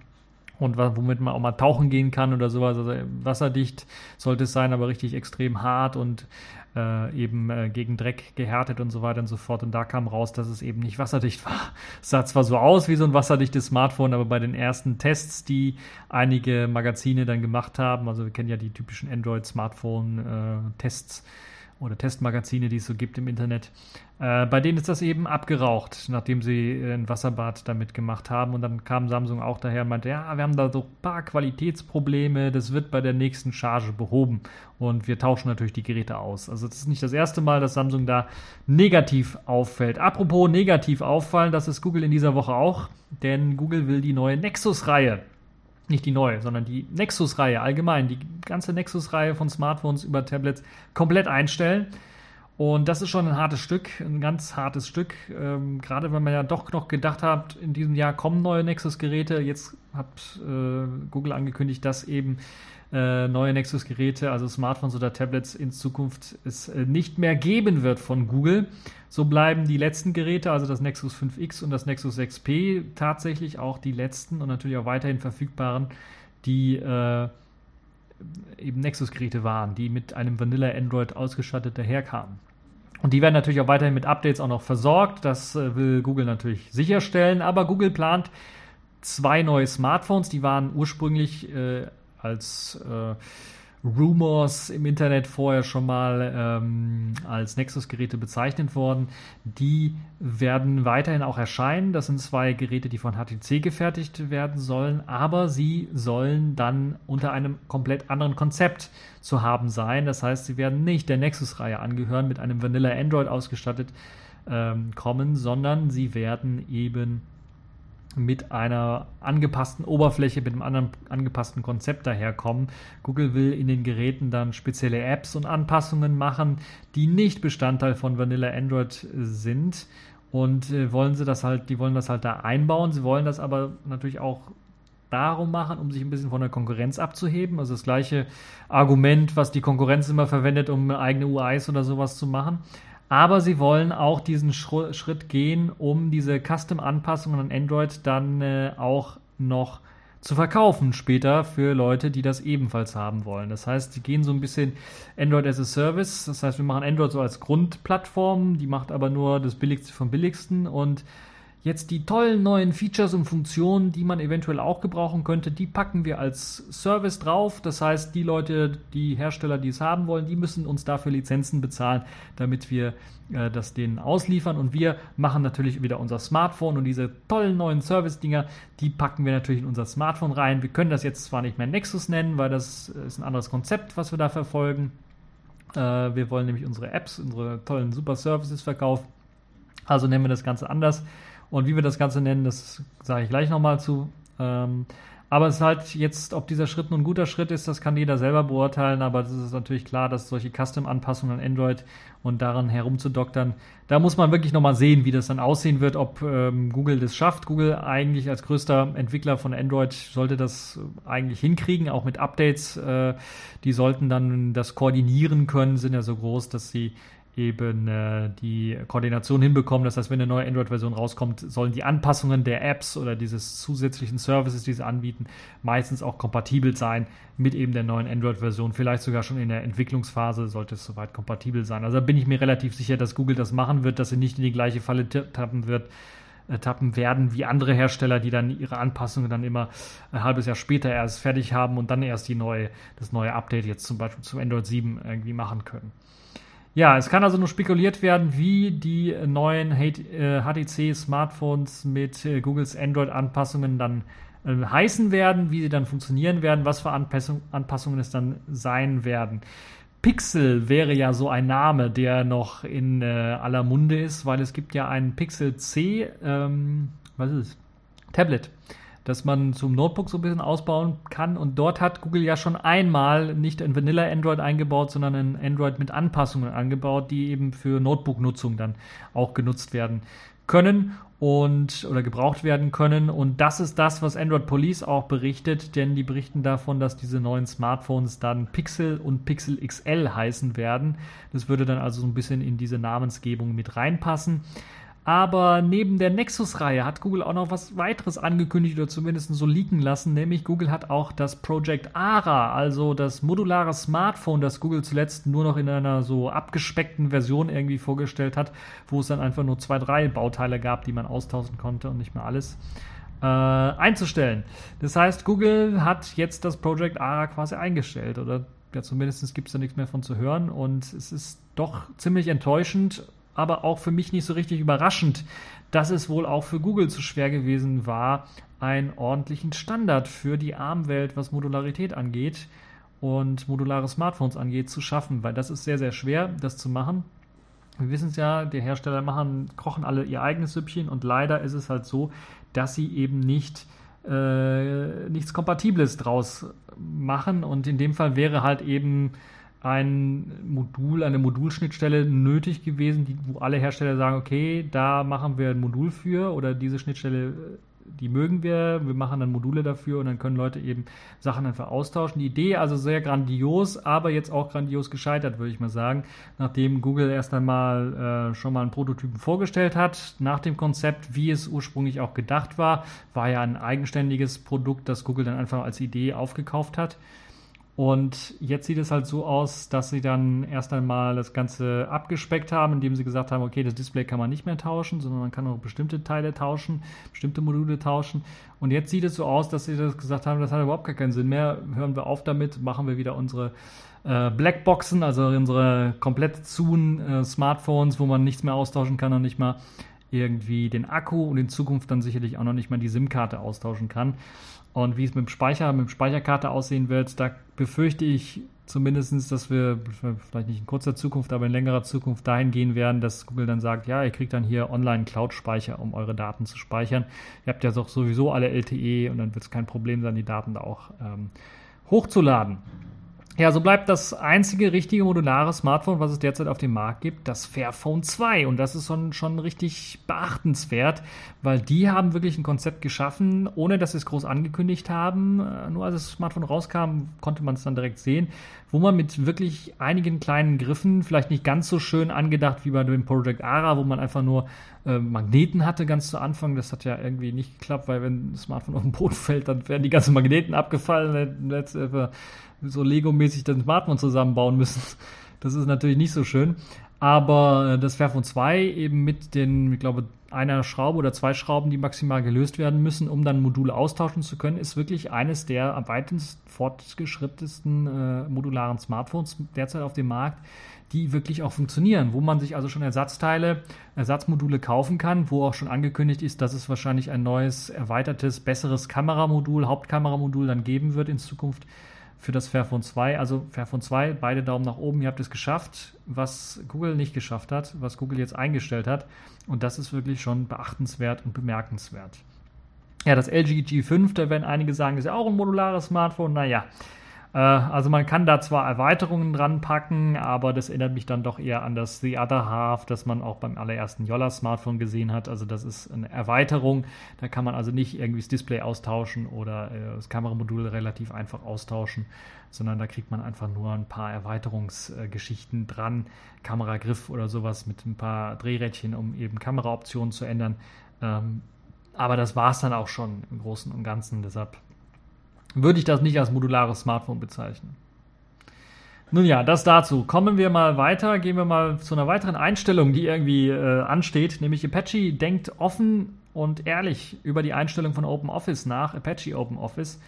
und womit man auch mal tauchen gehen kann oder sowas. Also wasserdicht sollte es sein, aber richtig extrem hart und äh, eben äh, gegen Dreck gehärtet und so weiter und so fort. Und da kam raus, dass es eben nicht wasserdicht war. Es <laughs> sah zwar so aus wie so ein wasserdichtes Smartphone, aber bei den ersten Tests, die einige Magazine dann gemacht haben, also wir kennen ja die typischen Android-Smartphone-Tests, äh, oder Testmagazine, die es so gibt im Internet. Äh, bei denen ist das eben abgeraucht, nachdem sie ein Wasserbad damit gemacht haben. Und dann kam Samsung auch daher und meinte, ja, wir haben da so ein paar Qualitätsprobleme, das wird bei der nächsten Charge behoben. Und wir tauschen natürlich die Geräte aus. Also das ist nicht das erste Mal, dass Samsung da negativ auffällt. Apropos negativ auffallen, das ist Google in dieser Woche auch, denn Google will die neue Nexus-Reihe nicht die neue, sondern die Nexus-Reihe allgemein, die ganze Nexus-Reihe von Smartphones über Tablets komplett einstellen. Und das ist schon ein hartes Stück, ein ganz hartes Stück. Ähm, gerade wenn man ja doch noch gedacht hat, in diesem Jahr kommen neue Nexus-Geräte. Jetzt hat äh, Google angekündigt, dass eben äh, neue Nexus-Geräte, also Smartphones oder Tablets in Zukunft es äh, nicht mehr geben wird von Google. So bleiben die letzten Geräte, also das Nexus 5X und das Nexus 6P, tatsächlich auch die letzten und natürlich auch weiterhin verfügbaren, die äh, eben Nexus-Geräte waren, die mit einem Vanilla Android ausgestattet daherkamen. Und die werden natürlich auch weiterhin mit Updates auch noch versorgt. Das äh, will Google natürlich sicherstellen. Aber Google plant zwei neue Smartphones. Die waren ursprünglich äh, als äh, Rumors im Internet vorher schon mal ähm, als Nexus-Geräte bezeichnet worden. Die werden weiterhin auch erscheinen. Das sind zwei Geräte, die von HTC gefertigt werden sollen, aber sie sollen dann unter einem komplett anderen Konzept zu haben sein. Das heißt, sie werden nicht der Nexus-Reihe angehören, mit einem Vanilla Android ausgestattet ähm, kommen, sondern sie werden eben mit einer angepassten Oberfläche, mit einem anderen angepassten Konzept daherkommen. Google will in den Geräten dann spezielle Apps und Anpassungen machen, die nicht Bestandteil von Vanilla Android sind. Und äh, wollen sie das halt, die wollen das halt da einbauen. Sie wollen das aber natürlich auch darum machen, um sich ein bisschen von der Konkurrenz abzuheben. Also das gleiche Argument, was die Konkurrenz immer verwendet, um eigene UIs oder sowas zu machen. Aber sie wollen auch diesen Schritt gehen, um diese Custom-Anpassungen an Android dann äh, auch noch zu verkaufen später für Leute, die das ebenfalls haben wollen. Das heißt, sie gehen so ein bisschen Android as a Service. Das heißt, wir machen Android so als Grundplattform, die macht aber nur das Billigste vom Billigsten und Jetzt die tollen neuen Features und Funktionen, die man eventuell auch gebrauchen könnte, die packen wir als Service drauf. Das heißt, die Leute, die Hersteller, die es haben wollen, die müssen uns dafür Lizenzen bezahlen, damit wir äh, das denen ausliefern. Und wir machen natürlich wieder unser Smartphone und diese tollen neuen Service-Dinger, die packen wir natürlich in unser Smartphone rein. Wir können das jetzt zwar nicht mehr Nexus nennen, weil das ist ein anderes Konzept, was wir da verfolgen. Äh, wir wollen nämlich unsere Apps, unsere tollen Super Services verkaufen. Also nennen wir das Ganze anders. Und wie wir das Ganze nennen, das sage ich gleich nochmal zu. Ähm, aber es ist halt jetzt, ob dieser Schritt nun ein guter Schritt ist, das kann jeder selber beurteilen. Aber es ist natürlich klar, dass solche Custom-Anpassungen an Android und daran herumzudoktern, da muss man wirklich nochmal sehen, wie das dann aussehen wird, ob ähm, Google das schafft. Google eigentlich als größter Entwickler von Android sollte das eigentlich hinkriegen, auch mit Updates. Äh, die sollten dann das koordinieren können, sind ja so groß, dass sie eben äh, die Koordination hinbekommen. Das heißt, wenn eine neue Android-Version rauskommt, sollen die Anpassungen der Apps oder dieses zusätzlichen Services, die sie anbieten, meistens auch kompatibel sein mit eben der neuen Android-Version. Vielleicht sogar schon in der Entwicklungsphase sollte es soweit kompatibel sein. Also da bin ich mir relativ sicher, dass Google das machen wird, dass sie nicht in die gleiche Falle tappen wird, äh, tappen werden wie andere Hersteller, die dann ihre Anpassungen dann immer ein halbes Jahr später erst fertig haben und dann erst die neue, das neue Update jetzt zum Beispiel zu Android 7 irgendwie machen können. Ja, es kann also nur spekuliert werden, wie die neuen HTC-Smartphones mit äh, Googles Android-Anpassungen dann äh, heißen werden, wie sie dann funktionieren werden, was für Anpassung, Anpassungen es dann sein werden. Pixel wäre ja so ein Name, der noch in äh, aller Munde ist, weil es gibt ja einen Pixel C, ähm, was ist es? Tablet dass man zum Notebook so ein bisschen ausbauen kann. Und dort hat Google ja schon einmal nicht ein Vanilla Android eingebaut, sondern ein Android mit Anpassungen angebaut, die eben für Notebook-Nutzung dann auch genutzt werden können und oder gebraucht werden können. Und das ist das, was Android Police auch berichtet, denn die berichten davon, dass diese neuen Smartphones dann Pixel und Pixel XL heißen werden. Das würde dann also so ein bisschen in diese Namensgebung mit reinpassen. Aber neben der Nexus-Reihe hat Google auch noch was weiteres angekündigt oder zumindest so leaken lassen, nämlich Google hat auch das Project ARA, also das modulare Smartphone, das Google zuletzt nur noch in einer so abgespeckten Version irgendwie vorgestellt hat, wo es dann einfach nur zwei, drei Bauteile gab, die man austauschen konnte und nicht mehr alles. Äh, einzustellen. Das heißt, Google hat jetzt das Project ARA quasi eingestellt oder ja, zumindest gibt es da nichts mehr von zu hören und es ist doch ziemlich enttäuschend aber auch für mich nicht so richtig überraschend, dass es wohl auch für Google zu schwer gewesen war, einen ordentlichen Standard für die ARM-Welt, was Modularität angeht und modulare Smartphones angeht, zu schaffen, weil das ist sehr, sehr schwer, das zu machen. Wir wissen es ja, die Hersteller machen, kochen alle ihr eigenes Süppchen und leider ist es halt so, dass sie eben nicht äh, nichts Kompatibles draus machen und in dem Fall wäre halt eben ein Modul, eine Modulschnittstelle nötig gewesen, die, wo alle Hersteller sagen, okay, da machen wir ein Modul für oder diese Schnittstelle, die mögen wir, wir machen dann Module dafür und dann können Leute eben Sachen einfach austauschen. Die Idee also sehr grandios, aber jetzt auch grandios gescheitert, würde ich mal sagen, nachdem Google erst einmal äh, schon mal einen Prototypen vorgestellt hat, nach dem Konzept, wie es ursprünglich auch gedacht war, war ja ein eigenständiges Produkt, das Google dann einfach als Idee aufgekauft hat. Und jetzt sieht es halt so aus, dass sie dann erst einmal das Ganze abgespeckt haben, indem sie gesagt haben, okay, das Display kann man nicht mehr tauschen, sondern man kann auch bestimmte Teile tauschen, bestimmte Module tauschen. Und jetzt sieht es so aus, dass sie das gesagt haben, das hat überhaupt gar keinen Sinn mehr. Hören wir auf damit, machen wir wieder unsere äh, Blackboxen, also unsere komplett zuen äh, Smartphones, wo man nichts mehr austauschen kann und nicht mal irgendwie den Akku und in Zukunft dann sicherlich auch noch nicht mal die SIM-Karte austauschen kann. Und wie es mit dem Speicher, mit dem Speicherkarte aussehen wird, da befürchte ich zumindest, dass wir vielleicht nicht in kurzer Zukunft, aber in längerer Zukunft dahin gehen werden, dass Google dann sagt, ja, ihr kriegt dann hier Online-Cloud-Speicher, um eure Daten zu speichern. Ihr habt ja doch sowieso alle LTE und dann wird es kein Problem sein, die Daten da auch ähm, hochzuladen. Ja, so bleibt das einzige richtige modulare Smartphone, was es derzeit auf dem Markt gibt, das Fairphone 2. Und das ist schon, schon richtig beachtenswert, weil die haben wirklich ein Konzept geschaffen, ohne dass sie es groß angekündigt haben. Äh, nur als das Smartphone rauskam, konnte man es dann direkt sehen, wo man mit wirklich einigen kleinen Griffen, vielleicht nicht ganz so schön angedacht wie bei dem Project Ara, wo man einfach nur äh, Magneten hatte ganz zu Anfang. Das hat ja irgendwie nicht geklappt, weil wenn das Smartphone auf den Boden fällt, dann werden die ganzen Magneten abgefallen. Jetzt, äh, so Lego-mäßig das Smartphone zusammenbauen müssen. <laughs> Das ist natürlich nicht so schön. Aber äh, das Fairphone 2 eben mit den, ich glaube, einer Schraube oder zwei Schrauben, die maximal gelöst werden müssen, um dann Module austauschen zu können, ist wirklich eines der am weitest fortgeschrittensten äh, modularen Smartphones derzeit auf dem Markt, die wirklich auch funktionieren, wo man sich also schon Ersatzteile, Ersatzmodule kaufen kann, wo auch schon angekündigt ist, dass es wahrscheinlich ein neues, erweitertes, besseres Kameramodul, Hauptkameramodul dann geben wird in Zukunft für das Fairphone 2. Also Fairphone 2, beide Daumen nach oben, ihr habt es geschafft, was Google nicht geschafft hat, was Google jetzt eingestellt hat. Und das ist wirklich schon beachtenswert und bemerkenswert. Ja, das LG G5, da werden einige sagen, ist ja auch ein modulares Smartphone. Naja, also man kann da zwar Erweiterungen dran packen, aber das erinnert mich dann doch eher an das The Other Half, das man auch beim allerersten Yolla Smartphone gesehen hat. Also das ist eine Erweiterung. Da kann man also nicht irgendwie das Display austauschen oder äh, das Kameramodul relativ einfach austauschen, sondern da kriegt man einfach nur ein paar Erweiterungsgeschichten dran. Kameragriff oder sowas mit ein paar Drehrädchen, um eben Kameraoptionen zu ändern. Ähm, aber das war es dann auch schon im Großen und Ganzen. Deshalb würde ich das nicht als modulares Smartphone bezeichnen. Nun ja, das dazu. Kommen wir mal weiter, gehen wir mal zu einer weiteren Einstellung, die irgendwie äh, ansteht, nämlich Apache denkt offen und ehrlich über die Einstellung von OpenOffice nach, Apache OpenOffice,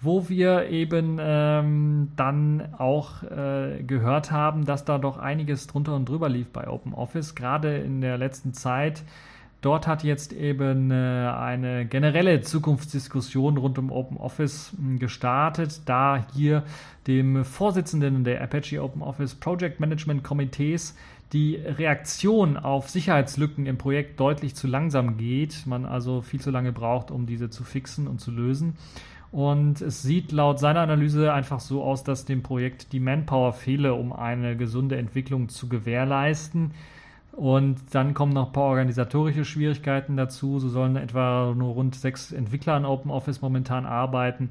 wo wir eben ähm, dann auch äh, gehört haben, dass da doch einiges drunter und drüber lief bei OpenOffice, gerade in der letzten Zeit Dort hat jetzt eben äh, eine generelle Zukunftsdiskussion rund um Open Office hm, gestartet, da hier dem Vorsitzenden der Apache Open Office Project Management Komitees die Reaktion auf Sicherheitslücken im Projekt deutlich zu langsam geht, man also viel zu lange braucht, um diese zu fixen und zu lösen. Und es sieht laut seiner Analyse einfach so aus, dass dem Projekt die Manpower fehle, um eine gesunde Entwicklung zu gewährleisten. Und dann kommen noch ein paar organisatorische Schwierigkeiten dazu. So sollen etwa nur rund sechs Entwickler an OpenOffice momentan arbeiten.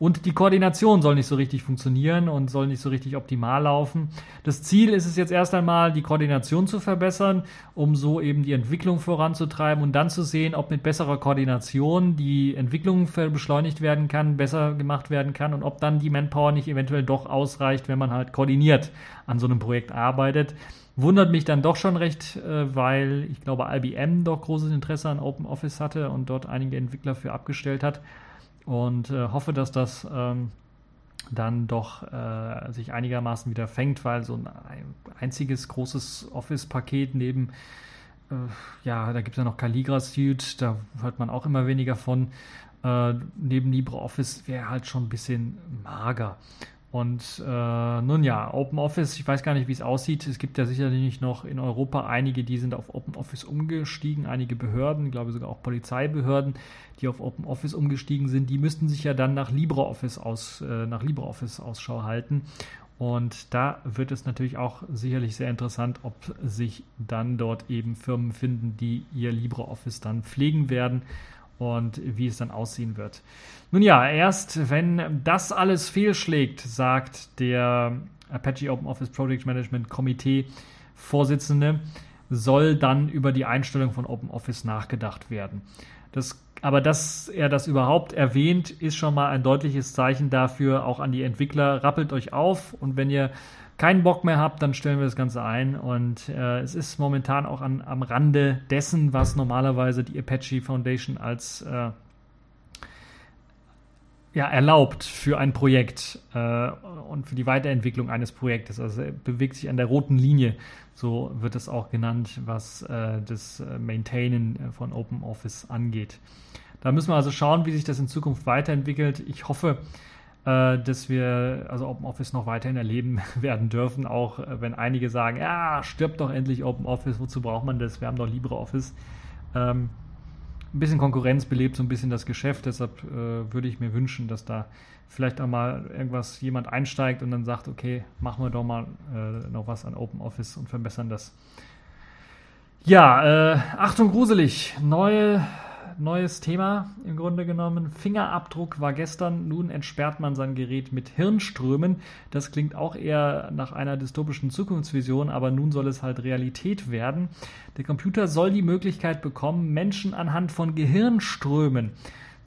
Und die Koordination soll nicht so richtig funktionieren und soll nicht so richtig optimal laufen. Das Ziel ist es jetzt erst einmal, die Koordination zu verbessern, um so eben die Entwicklung voranzutreiben und dann zu sehen, ob mit besserer Koordination die Entwicklung beschleunigt werden kann, besser gemacht werden kann und ob dann die Manpower nicht eventuell doch ausreicht, wenn man halt koordiniert an so einem Projekt arbeitet. Wundert mich dann doch schon recht, äh, weil ich glaube, IBM doch großes Interesse an Open Office hatte und dort einige Entwickler für abgestellt hat. Und äh, hoffe, dass das ähm, dann doch äh, sich einigermaßen wieder fängt, weil so ein einziges großes Office-Paket neben, ja, da gibt es ja noch Calligra Suite, da hört man auch immer weniger von. Neben LibreOffice wäre halt schon ein bisschen mager. Und äh, nun ja, OpenOffice, ich weiß gar nicht, wie es aussieht. Es gibt ja sicherlich noch in Europa einige, die sind auf OpenOffice umgestiegen, einige Behörden, ich glaube sogar auch Polizeibehörden, die auf OpenOffice umgestiegen sind. Die müssten sich ja dann nach LibreOffice aus, äh, nach LibreOffice Ausschau halten. Und da wird es natürlich auch sicherlich sehr interessant, ob sich dann dort eben Firmen finden, die ihr LibreOffice dann pflegen werden und wie es dann aussehen wird. Nun ja, erst wenn das alles fehlschlägt, sagt der Apache Open Office Project Management Komitee Vorsitzende, soll dann über die Einstellung von Open Office nachgedacht werden. Das, aber dass er das überhaupt erwähnt, ist schon mal ein deutliches Zeichen dafür, auch an die Entwickler, rappelt euch auf und wenn ihr keinen Bock mehr habt, dann stellen wir das Ganze ein. Und äh, es ist momentan auch an, am Rande dessen, was normalerweise die Apache Foundation als äh, ja, erlaubt für ein Projekt äh, und für die Weiterentwicklung eines Projektes. Also bewegt sich an der roten Linie, so wird es auch genannt, was äh, das äh, Maintainen von Open Office angeht. Da müssen wir also schauen, wie sich das in Zukunft weiterentwickelt. Ich hoffe, äh, dass wir also OpenOffice noch weiterhin erleben <laughs> werden dürfen, auch äh, wenn einige sagen, ja, stirbt doch endlich OpenOffice, wozu braucht man das? Wir haben doch LibreOffice. Ähm, ein bisschen Konkurrenz belebt so ein bisschen das Geschäft. Deshalb äh, würde ich mir wünschen, dass da vielleicht auch mal irgendwas jemand einsteigt und dann sagt, okay, machen wir doch mal äh, noch was an Open Office und verbessern das. Ja, äh, Achtung gruselig, neue neues Thema im Grunde genommen. Fingerabdruck war gestern, nun entsperrt man sein Gerät mit Hirnströmen. Das klingt auch eher nach einer dystopischen Zukunftsvision, aber nun soll es halt Realität werden. Der Computer soll die Möglichkeit bekommen, Menschen anhand von Gehirnströmen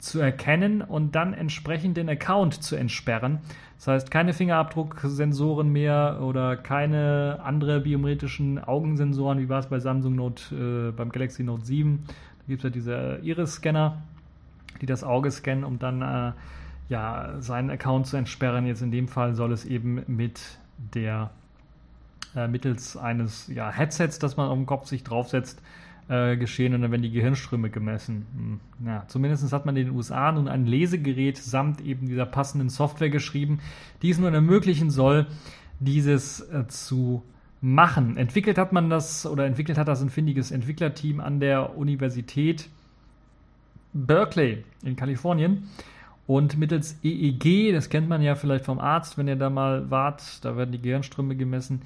zu erkennen und dann entsprechend den Account zu entsperren. Das heißt, keine Fingerabdrucksensoren mehr oder keine andere biometrischen Augensensoren, wie war es bei Samsung Note, äh, beim Galaxy Note 7 gibt es ja diese Iris-Scanner, die das Auge scannen, um dann äh, ja, seinen Account zu entsperren. Jetzt in dem Fall soll es eben mit der äh, mittels eines ja, Headsets, das man auf dem Kopf sich draufsetzt, äh, geschehen und dann werden die Gehirnströme gemessen. Hm. Ja, zumindest hat man in den USA nun ein Lesegerät samt eben dieser passenden Software geschrieben, die es nun ermöglichen soll, dieses äh, zu machen. Entwickelt hat man das oder entwickelt hat das ein findiges Entwicklerteam an der Universität Berkeley in Kalifornien. Und mittels EEG, das kennt man ja vielleicht vom Arzt, wenn ihr da mal wart, da werden die Gehirnströme gemessen,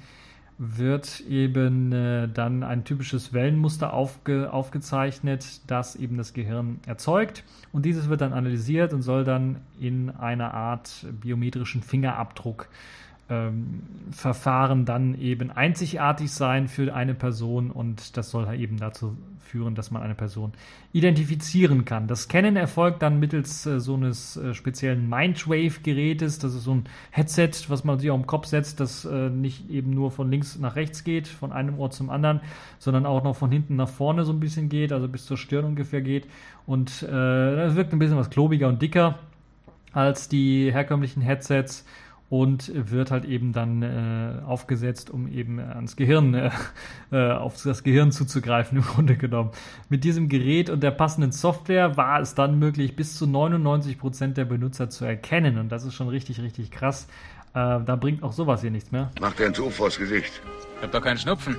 wird eben äh, dann ein typisches Wellenmuster aufge, aufgezeichnet, das eben das Gehirn erzeugt. Und dieses wird dann analysiert und soll dann in einer Art biometrischen Fingerabdruck ähm, Verfahren dann eben einzigartig sein für eine Person und das soll halt eben dazu führen, dass man eine Person identifizieren kann. Das Scannen erfolgt dann mittels äh, so eines äh, speziellen Mindwave-Gerätes. Das ist so ein Headset, was man sich auf den Kopf setzt, das äh, nicht eben nur von links nach rechts geht, von einem Ort zum anderen, sondern auch noch von hinten nach vorne so ein bisschen geht, also bis zur Stirn ungefähr geht. Und äh, das wirkt ein bisschen was klobiger und dicker als die herkömmlichen Headsets und wird halt eben dann äh, aufgesetzt, um eben ans Gehirn, äh, <laughs> äh, auf das Gehirn zuzugreifen, im <laughs> Grunde genommen. Mit diesem Gerät und der passenden Software war es dann möglich, bis zu 99 Prozent der Benutzer zu erkennen. Und das ist schon richtig, richtig krass. Äh, da bringt auch sowas hier nichts mehr. Macht er ein Tuch vors Gesicht. Ich hab doch keinen Schnupfen.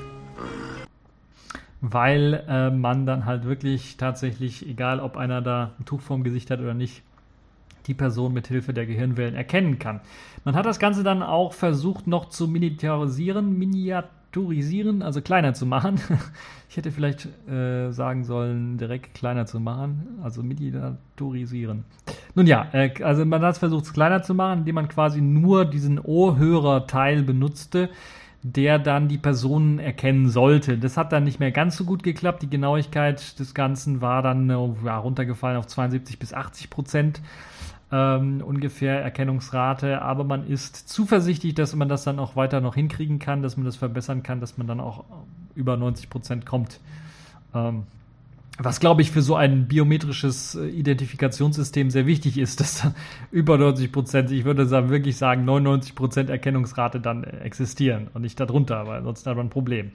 Weil äh, man dann halt wirklich tatsächlich, egal ob einer da ein Tuch vorm Gesicht hat oder nicht, die Person mit Hilfe der Gehirnwellen erkennen kann. Man hat das Ganze dann auch versucht noch zu miniaturisieren, miniaturisieren, also kleiner zu machen. <laughs> Ich hätte vielleicht äh, sagen sollen, direkt kleiner zu machen, also miniaturisieren. Nun ja, äh, also man hat versucht, es kleiner zu machen, indem man quasi nur diesen Ohrhörerteil benutzte der dann die Personen erkennen sollte. Das hat dann nicht mehr ganz so gut geklappt. Die Genauigkeit des Ganzen war dann äh, ja, runtergefallen auf 72 bis 80 Prozent ähm, ungefähr Erkennungsrate, aber man ist zuversichtlich, dass man das dann auch weiter noch hinkriegen kann, dass man das verbessern kann, dass man dann auch über 90 Prozent kommt. Ähm, was glaube ich für so ein biometrisches äh, Identifikationssystem sehr wichtig ist, <laughs> dass dann über 90 Prozent, ich würde sagen, wirklich sagen 99 Prozent Erkennungsrate dann existieren und nicht darunter, weil sonst hat man ein Problem.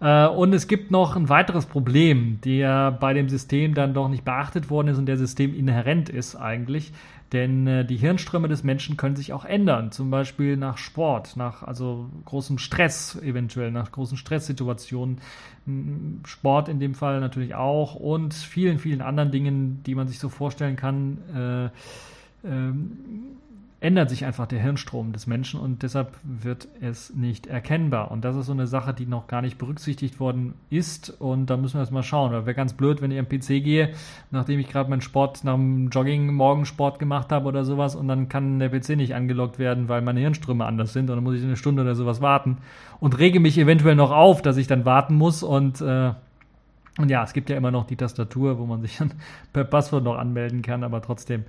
Äh, und es gibt noch ein weiteres Problem, der bei dem System dann doch nicht beachtet worden ist und der System inhärent ist eigentlich. Denn äh, die Hirnströme des Menschen können sich auch ändern, zum Beispiel nach Sport, nach also großem Stress eventuell, nach großen Stresssituationen. Sport in dem Fall natürlich auch und vielen, vielen anderen Dingen, die man sich so vorstellen kann. Äh, ähm, ändert sich einfach der Hirnstrom des Menschen und deshalb wird es nicht erkennbar. Und das ist so eine Sache, die noch gar nicht berücksichtigt worden ist. Und da müssen wir jetzt mal schauen. Weil wäre ganz blöd, wenn ich am PC gehe, nachdem ich gerade meinen Sport nach dem Jogging Morgensport gemacht habe oder sowas und dann kann der PC nicht angelockt werden, weil meine Hirnströme anders sind und dann muss ich eine Stunde oder sowas warten und rege mich eventuell noch auf, dass ich dann warten muss und äh, und ja, es gibt ja immer noch die Tastatur, wo man sich dann <laughs> per Passwort noch anmelden kann, aber trotzdem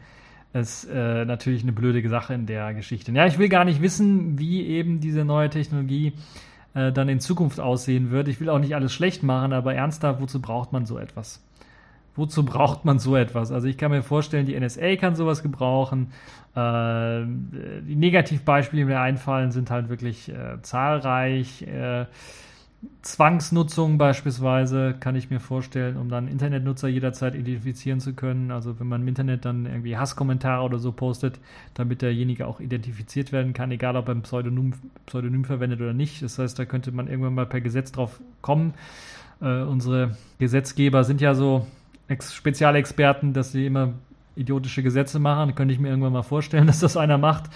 ist äh, natürlich eine blöde Sache in der Geschichte. Ja, ich will gar nicht wissen, wie eben diese neue Technologie äh, dann in Zukunft aussehen wird. Ich will auch nicht alles schlecht machen, aber ernsthaft, wozu braucht man so etwas? Wozu braucht man so etwas? Also ich kann mir vorstellen, die NSA kann sowas gebrauchen. Äh, die Negativbeispiele, die mir einfallen, sind halt wirklich äh, zahlreich. Zwangsnutzung beispielsweise kann ich mir vorstellen, um dann Internetnutzer jederzeit identifizieren zu können. Also wenn man im Internet dann irgendwie Hasskommentare oder so postet, damit derjenige auch identifiziert werden kann, egal ob er ein Pseudonym, Pseudonym verwendet oder nicht. Das heißt, da könnte man irgendwann mal per Gesetz drauf kommen. Äh, unsere Gesetzgeber sind ja so Spezialexperten, dass sie immer idiotische Gesetze machen. Könnte ich mir irgendwann mal vorstellen, <laughs> dass das einer macht.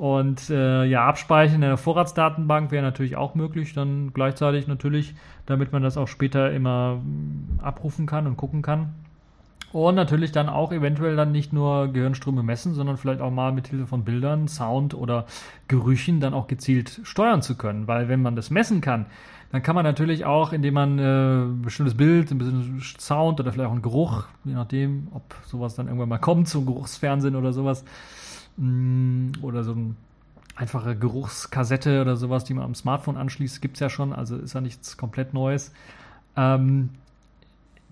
Und äh, ja, abspeichern in der Vorratsdatenbank wäre natürlich auch möglich, dann gleichzeitig natürlich, damit man das auch später immer mm, abrufen kann und gucken kann. Und natürlich dann auch eventuell dann nicht nur Gehirnströme messen, sondern vielleicht auch mal mit Hilfe von Bildern, Sound oder Gerüchen dann auch gezielt steuern zu können. Weil wenn man das messen kann, dann kann man natürlich auch, indem man äh, ein bestimmtes Bild, ein bisschen Sound oder vielleicht auch einen Geruch, je nachdem, ob sowas dann irgendwann mal kommt, zum Geruchsfernsehen oder sowas, oder so eine einfache Geruchskassette oder sowas, die man am Smartphone anschließt, gibt es ja schon, also ist ja nichts komplett Neues. Ähm,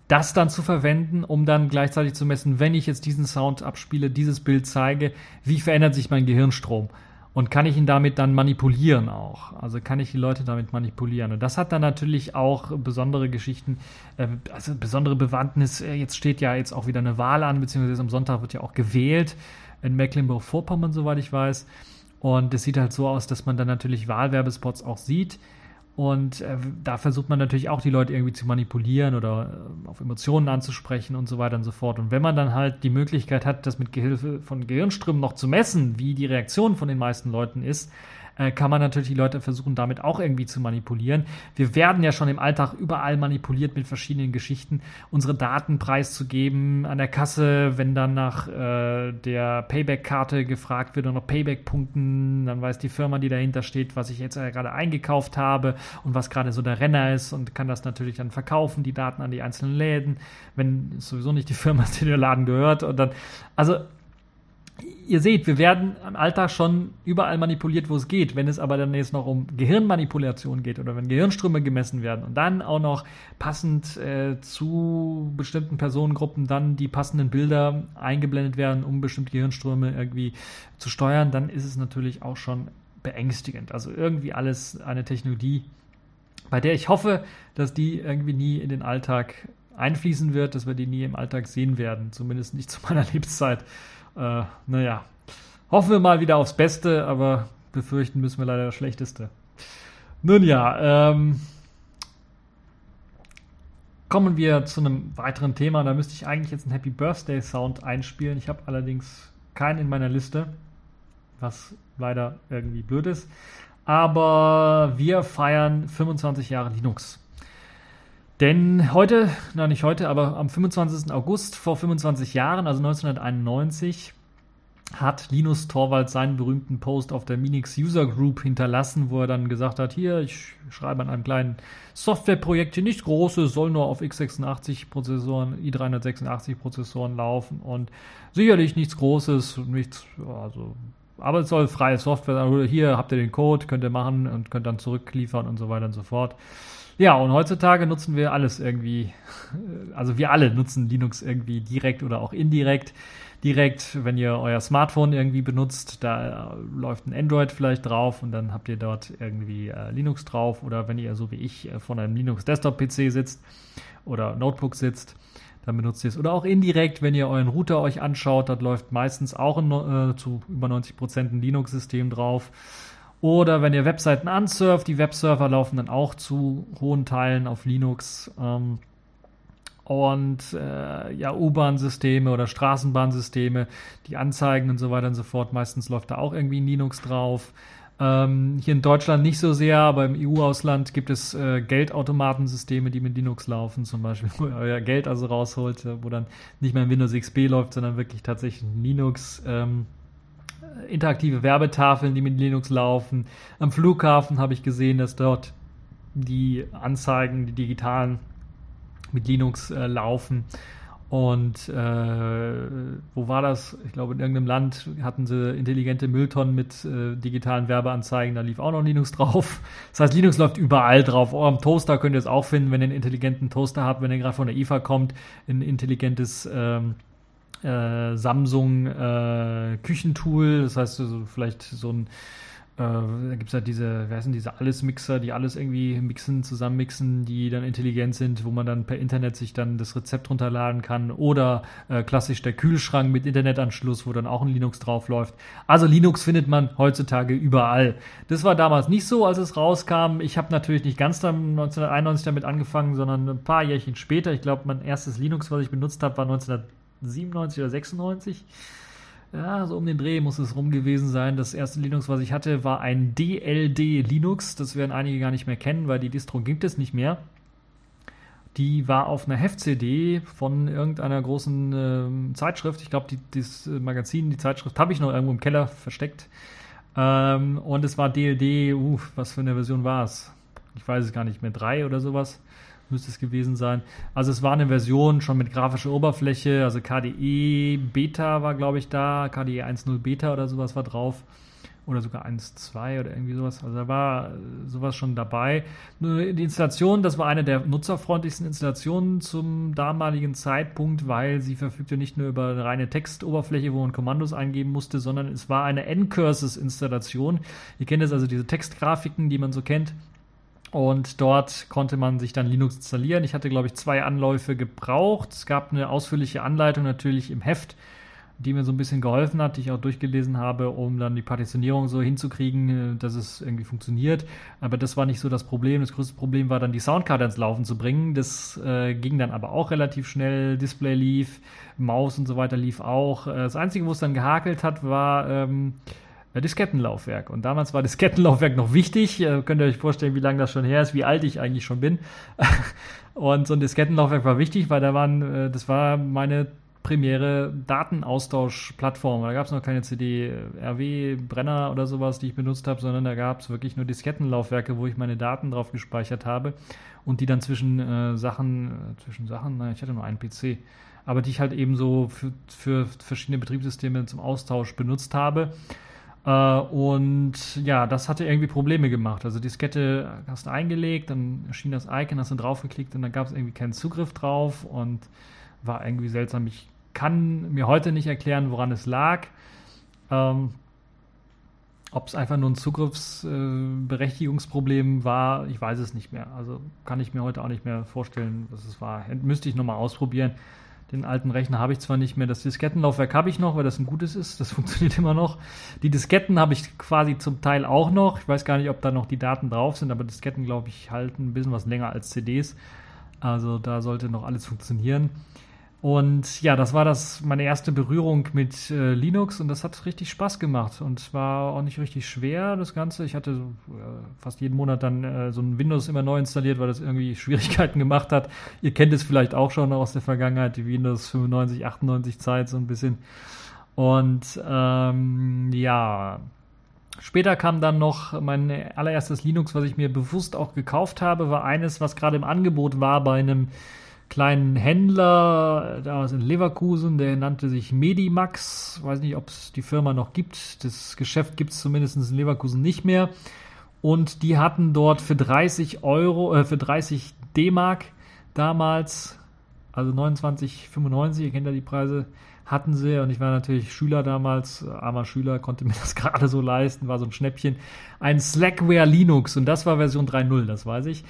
das dann zu verwenden, um dann gleichzeitig zu messen, wenn ich jetzt diesen Sound abspiele, dieses Bild zeige, wie verändert sich mein Gehirnstrom? Und kann ich ihn damit dann manipulieren auch? Also kann ich die Leute damit manipulieren? Und das hat dann natürlich auch besondere Geschichten, äh, also besondere Bewandtnis. Äh, jetzt steht ja jetzt auch wieder eine Wahl an, beziehungsweise am Sonntag wird ja auch gewählt in Mecklenburg-Vorpommern, soweit ich weiß. Und es sieht halt so aus, dass man dann natürlich Wahlwerbespots auch sieht. Und äh, da versucht man natürlich auch die Leute irgendwie zu manipulieren oder äh, auf Emotionen anzusprechen und so weiter und so fort. Und wenn man dann halt die Möglichkeit hat, das mit Gehilfe von Gehirnströmen noch zu messen, wie die Reaktion von den meisten Leuten ist, äh, kann man natürlich die Leute versuchen, damit auch irgendwie zu manipulieren. Wir werden ja schon im Alltag überall manipuliert mit verschiedenen Geschichten, unsere Daten preiszugeben an der Kasse, wenn dann nach äh, der Payback-Karte gefragt wird und noch Payback-Punkten, dann weiß die Firma, die dahinter steht, was ich jetzt äh, gerade eingekauft habe und was gerade so der Renner ist und kann das natürlich dann verkaufen, die Daten an die einzelnen Läden, wenn sowieso nicht die Firma <laughs> die der Laden gehört und dann, also ihr seht, wir werden im Alltag schon überall manipuliert, wo es geht. Wenn es aber dann jetzt noch um Gehirnmanipulation geht oder wenn Gehirnströme gemessen werden und dann auch noch passend äh, zu bestimmten Personengruppen dann die passenden Bilder eingeblendet werden, um bestimmte Gehirnströme irgendwie zu steuern, dann ist es natürlich auch schon beängstigend. Also irgendwie alles eine Technologie, bei der ich hoffe, dass die irgendwie nie in den Alltag einfließen wird, dass wir die nie im Alltag sehen werden, zumindest nicht zu meiner <laughs> Lebenszeit. Äh, naja, hoffen wir mal wieder aufs Beste, aber befürchten müssen wir leider das Schlechteste. Nun ja, ähm, kommen wir zu einem weiteren Thema. Da müsste ich eigentlich jetzt einen Happy Birthday Sound einspielen. Ich habe allerdings keinen in meiner Liste, was leider irgendwie blöd ist. Aber wir feiern 25 Jahre Linux. Denn heute, na nicht heute, aber am 25. August vor 25 Jahren, also 1991, hat Linus Torvalds seinen berühmten Post auf der Minix User Group hinterlassen, wo er dann gesagt hat, hier, ich schreibe an einem kleinen Softwareprojekt hier nicht große, soll nur auf x86-Prozessoren, i386-Prozessoren laufen und sicherlich nichts Großes, nichts, also, aber es soll freie Software sein. Hier habt ihr den Code, könnt ihr machen und könnt dann zurückliefern und so weiter und so fort. Ja, und heutzutage nutzen wir alles irgendwie, <laughs> also wir alle nutzen Linux irgendwie direkt oder auch indirekt. Direkt, wenn ihr euer Smartphone irgendwie benutzt, da äh, läuft ein Android vielleicht drauf und dann habt ihr dort irgendwie äh, Linux drauf. Oder wenn ihr so wie ich äh, von einem Linux Desktop-PC sitzt oder Notebook sitzt, dann benutzt ihr es. Oder auch indirekt, wenn ihr euren Router euch anschaut, dort läuft meistens auch ein, äh, zu über 90 Prozent ein Linux-System drauf. Oder wenn ihr Webseiten ansurft, die Webserver laufen dann auch zu hohen Teilen auf Linux. Ähm, und äh, ja, U-Bahn-Systeme oder Straßenbahnsysteme, die Anzeigen und so weiter und so fort. Meistens läuft da auch irgendwie Linux drauf. Ähm, hier in Deutschland nicht so sehr, aber im EU-Ausland gibt es äh, Geldautomatensysteme, die mit Linux laufen, zum Beispiel, <laughs> wo ihr euer Geld also rausholt, wo dann nicht mehr Windows XP läuft, sondern wirklich tatsächlich Linux. Ähm, interaktive Werbetafeln, die mit Linux laufen. Am Flughafen habe ich gesehen, dass dort die Anzeigen, die digitalen, mit Linux äh, laufen. Und äh, wo war das? Ich glaube, in irgendeinem Land hatten sie intelligente Mülltonnen mit äh, digitalen Werbeanzeigen, da lief auch noch Linux <laughs> drauf. Das heißt, Linux läuft überall drauf. Eurem Toaster könnt ihr es auch finden, wenn ihr einen intelligenten Toaster habt, wenn ihr gerade von der IFA kommt, ein intelligentes ähm, äh, Samsung äh, Küchentool, das heißt also vielleicht so ein äh, da gibt es halt diese, wer sind diese Alles-Mixer, die alles irgendwie mixen, zusammenmixen, die dann intelligent sind, wo man dann per Internet sich dann das Rezept runterladen kann. Oder äh, klassisch der Kühlschrank mit Internetanschluss, wo dann auch ein Linux drauf läuft. Also Linux findet man heutzutage überall. Das war damals nicht so, als es rauskam. Ich habe natürlich nicht ganz dann 1991 damit angefangen, sondern ein paar Jährchen später. Ich glaube, mein erstes Linux, was ich benutzt habe, war 1997 oder 96 ja, so um den Dreh muss es rum gewesen sein. Das erste Linux, was ich hatte, war ein DLD Linux. Das werden einige gar nicht mehr kennen, weil die Distro gibt es nicht mehr. Die war auf einer Heft-CD von irgendeiner großen äh, Zeitschrift. Ich glaube, das Magazin, die Zeitschrift habe ich noch irgendwo im Keller versteckt. Ähm, und es war DLD, uh, was für eine Version war es? Ich weiß es gar nicht mehr, drei oder sowas müsste es gewesen sein. Also es war eine Version schon mit grafischer Oberfläche, also KDE Beta war, glaube ich, da, KDE 1.0 Beta oder sowas war drauf. Oder sogar 1.2 oder irgendwie sowas. Also da war sowas schon dabei. Die Installation, das war eine der nutzerfreundlichsten Installationen zum damaligen Zeitpunkt, weil sie verfügte nicht nur über eine reine Textoberfläche, wo man Kommandos eingeben musste, sondern es war eine N-Curses-Installation. Ihr kennt jetzt also diese Textgrafiken, die man so kennt und dort konnte man sich dann Linux installieren. Ich hatte, glaube ich, zwei Anläufe gebraucht. Es gab eine ausführliche Anleitung natürlich im Heft, die mir so ein bisschen geholfen hat, die ich auch durchgelesen habe, um dann die Partitionierung so hinzukriegen, äh, dass es irgendwie funktioniert. Aber das war nicht so das Problem. Das größte Problem war dann, die Soundkarte ins Laufen zu bringen. Das äh, ging dann aber auch relativ schnell. Display lief, Maus und so weiter lief auch. Äh, das Einzige, wo es dann gehakelt hat, war... Ähm, Diskettenlaufwerk. Und damals war Diskettenlaufwerk noch wichtig. Äh, könnt ihr euch vorstellen, wie lange das schon her ist, wie alt ich eigentlich schon bin. <laughs> und so ein Diskettenlaufwerk war wichtig, weil da waren, äh, das war meine primäre Datenaustauschplattform. Da gab es noch keine CD, äh, oder sowas, die ich benutzt habe, sondern da gab es wirklich nur Diskettenlaufwerke, wo ich meine Daten drauf gespeichert habe und die dann zwischen äh, Sachen, äh, zwischen Sachen, nein, ich hatte nur einen PC, aber die ich halt eben so für, für verschiedene Betriebssysteme zum Austausch benutzt habe. Äh, und ja, das hatte irgendwie Probleme gemacht. Also Diskette hast du eingelegt, dann erschien das Icon, hast du draufgeklickt und dann gab es irgendwie keinen Zugriff drauf und war irgendwie seltsam. Ich kann mir heute nicht erklären, woran es lag. Ähm, ob es einfach nur ein Zugriffsberechtigungsproblem äh, war, ich weiß es nicht mehr. Also kann ich mir heute auch nicht mehr vorstellen, was es war. Müsste ich nochmal ausprobieren. Den alten Rechner habe ich zwar nicht mehr, das Diskettenlaufwerk habe ich noch, weil das ein gutes ist, das <laughs> funktioniert immer noch. Die Disketten habe ich quasi zum Teil auch noch. Ich weiß gar nicht, ob da noch die Daten drauf sind, aber Disketten, glaube ich, halten ein bisschen was länger als CDs. Also da sollte noch alles funktionieren. Und ja, das war das meine erste Berührung mit äh, Linux und das hat richtig Spaß gemacht und war auch nicht richtig schwer das Ganze. Ich hatte äh, fast jeden Monat dann äh, so ein Windows immer neu installiert, weil das irgendwie <laughs> Schwierigkeiten gemacht hat. Ihr kennt es vielleicht auch schon aus der Vergangenheit, die Windows 95, 98 Zeit so ein bisschen. Und ähm, ja, Später kam dann noch mein allererstes Linux, was ich mir bewusst auch gekauft habe, war eines, was gerade im Angebot war bei einem kleinen Händler da in Leverkusen, der nannte sich Medimax. Weiß nicht, ob es die Firma noch gibt. Das Geschäft gibt es zumindest in Leverkusen nicht mehr. Und die hatten dort für 30 Euro, äh, für 30 D-Mark damals, also 29,95, ihr kennt ja die Preise, hatten sie. Und ich war natürlich Schüler damals, armer Schüler, konnte mir <laughs> das gerade so leisten, war so ein Schnäppchen. Ein Slackware Linux und das war Version 3.0, das weiß ich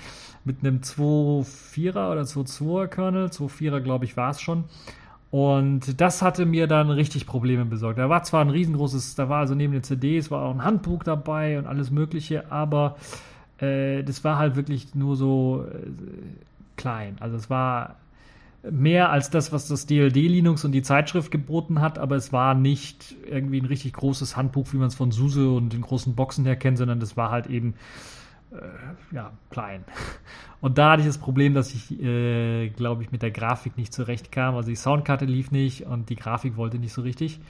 mit einem 2.4er oder 2.2er Kernel. 2.4er, glaube ich, war es schon. Und das hatte mir dann richtig Probleme besorgt. Da war zwar ein riesengroßes, da war also neben den CDs war auch ein Handbuch dabei und alles Mögliche, aber äh, das war halt wirklich nur so äh, klein. Also es war mehr als das, was das DLD Linux und die Zeitschrift geboten hat, aber es war nicht irgendwie ein richtig großes Handbuch, wie man es von SUSE und den großen Boxen her kennt, sondern das war halt eben ja, klein. <laughs> Und da hatte ich das Problem, dass ich, äh, glaube ich, mit der Grafik nicht zurechtkam. Also die Soundkarte lief nicht und die Grafik wollte nicht so richtig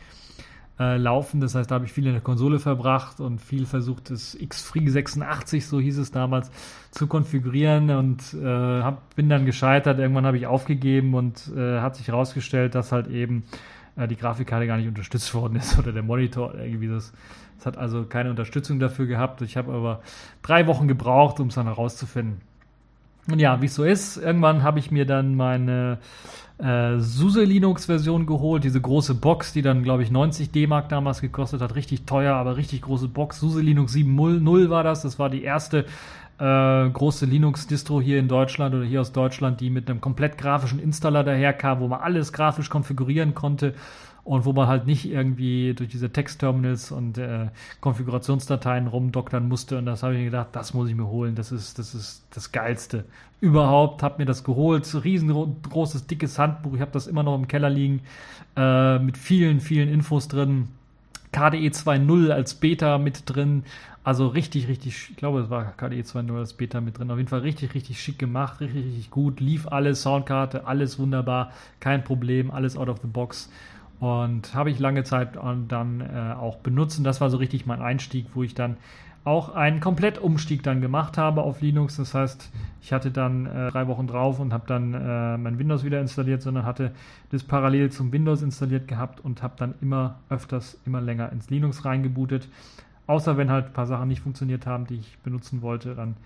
äh, laufen. Das heißt, da habe ich viel in der Konsole verbracht und viel versucht, das Xfree 86, so hieß es damals, zu konfigurieren und äh, hab, bin dann gescheitert. Irgendwann habe ich aufgegeben und äh, hat sich herausgestellt, dass halt eben äh, die Grafikkarte gar nicht unterstützt worden ist <laughs> oder der Monitor irgendwie das es hat also keine Unterstützung dafür gehabt. Ich habe aber drei Wochen gebraucht, um es dann herauszufinden. Und ja, wie es so ist, irgendwann habe ich mir dann meine äh, SUSE Linux-Version geholt, diese große Box, die dann, glaube ich, 90 D-Mark damals gekostet hat. Richtig teuer, aber richtig große Box. SUSE Linux 7.0 war das. Das war die erste äh, große Linux-Distro hier in Deutschland oder hier aus Deutschland, die mit einem komplett grafischen Installer daherkam, wo man alles grafisch konfigurieren konnte und wo man halt nicht irgendwie durch diese Textterminals und äh, Konfigurationsdateien rumdoktern musste. Und das habe ich mir gedacht, das muss ich mir holen. Das ist das, ist das Geilste überhaupt. Habe mir das geholt. Riesengroßes, dickes Handbuch. Ich habe das immer noch im Keller liegen äh, mit vielen, vielen Infos drin. KDE 2.0 als Beta mit drin. Also richtig, richtig, ich glaube, es war KDE 2.0 als Beta mit drin. Auf jeden Fall richtig, richtig schick gemacht, richtig, richtig gut. Lief alles, Soundkarte, alles wunderbar, kein Problem, alles out of the box. Und habe ich lange Zeit dann äh, auch benutzt. Und das war so richtig mein Einstieg, wo ich dann auch einen Komplettumstieg dann gemacht habe auf Linux. Das heißt, ich hatte dann äh, drei Wochen drauf und habe dann äh, mein Windows wieder installiert, sondern hatte das parallel zum Windows installiert gehabt und habe dann immer öfters, immer länger ins Linux reingebootet. Außer wenn halt ein paar Sachen nicht funktioniert haben, die ich benutzen wollte, dann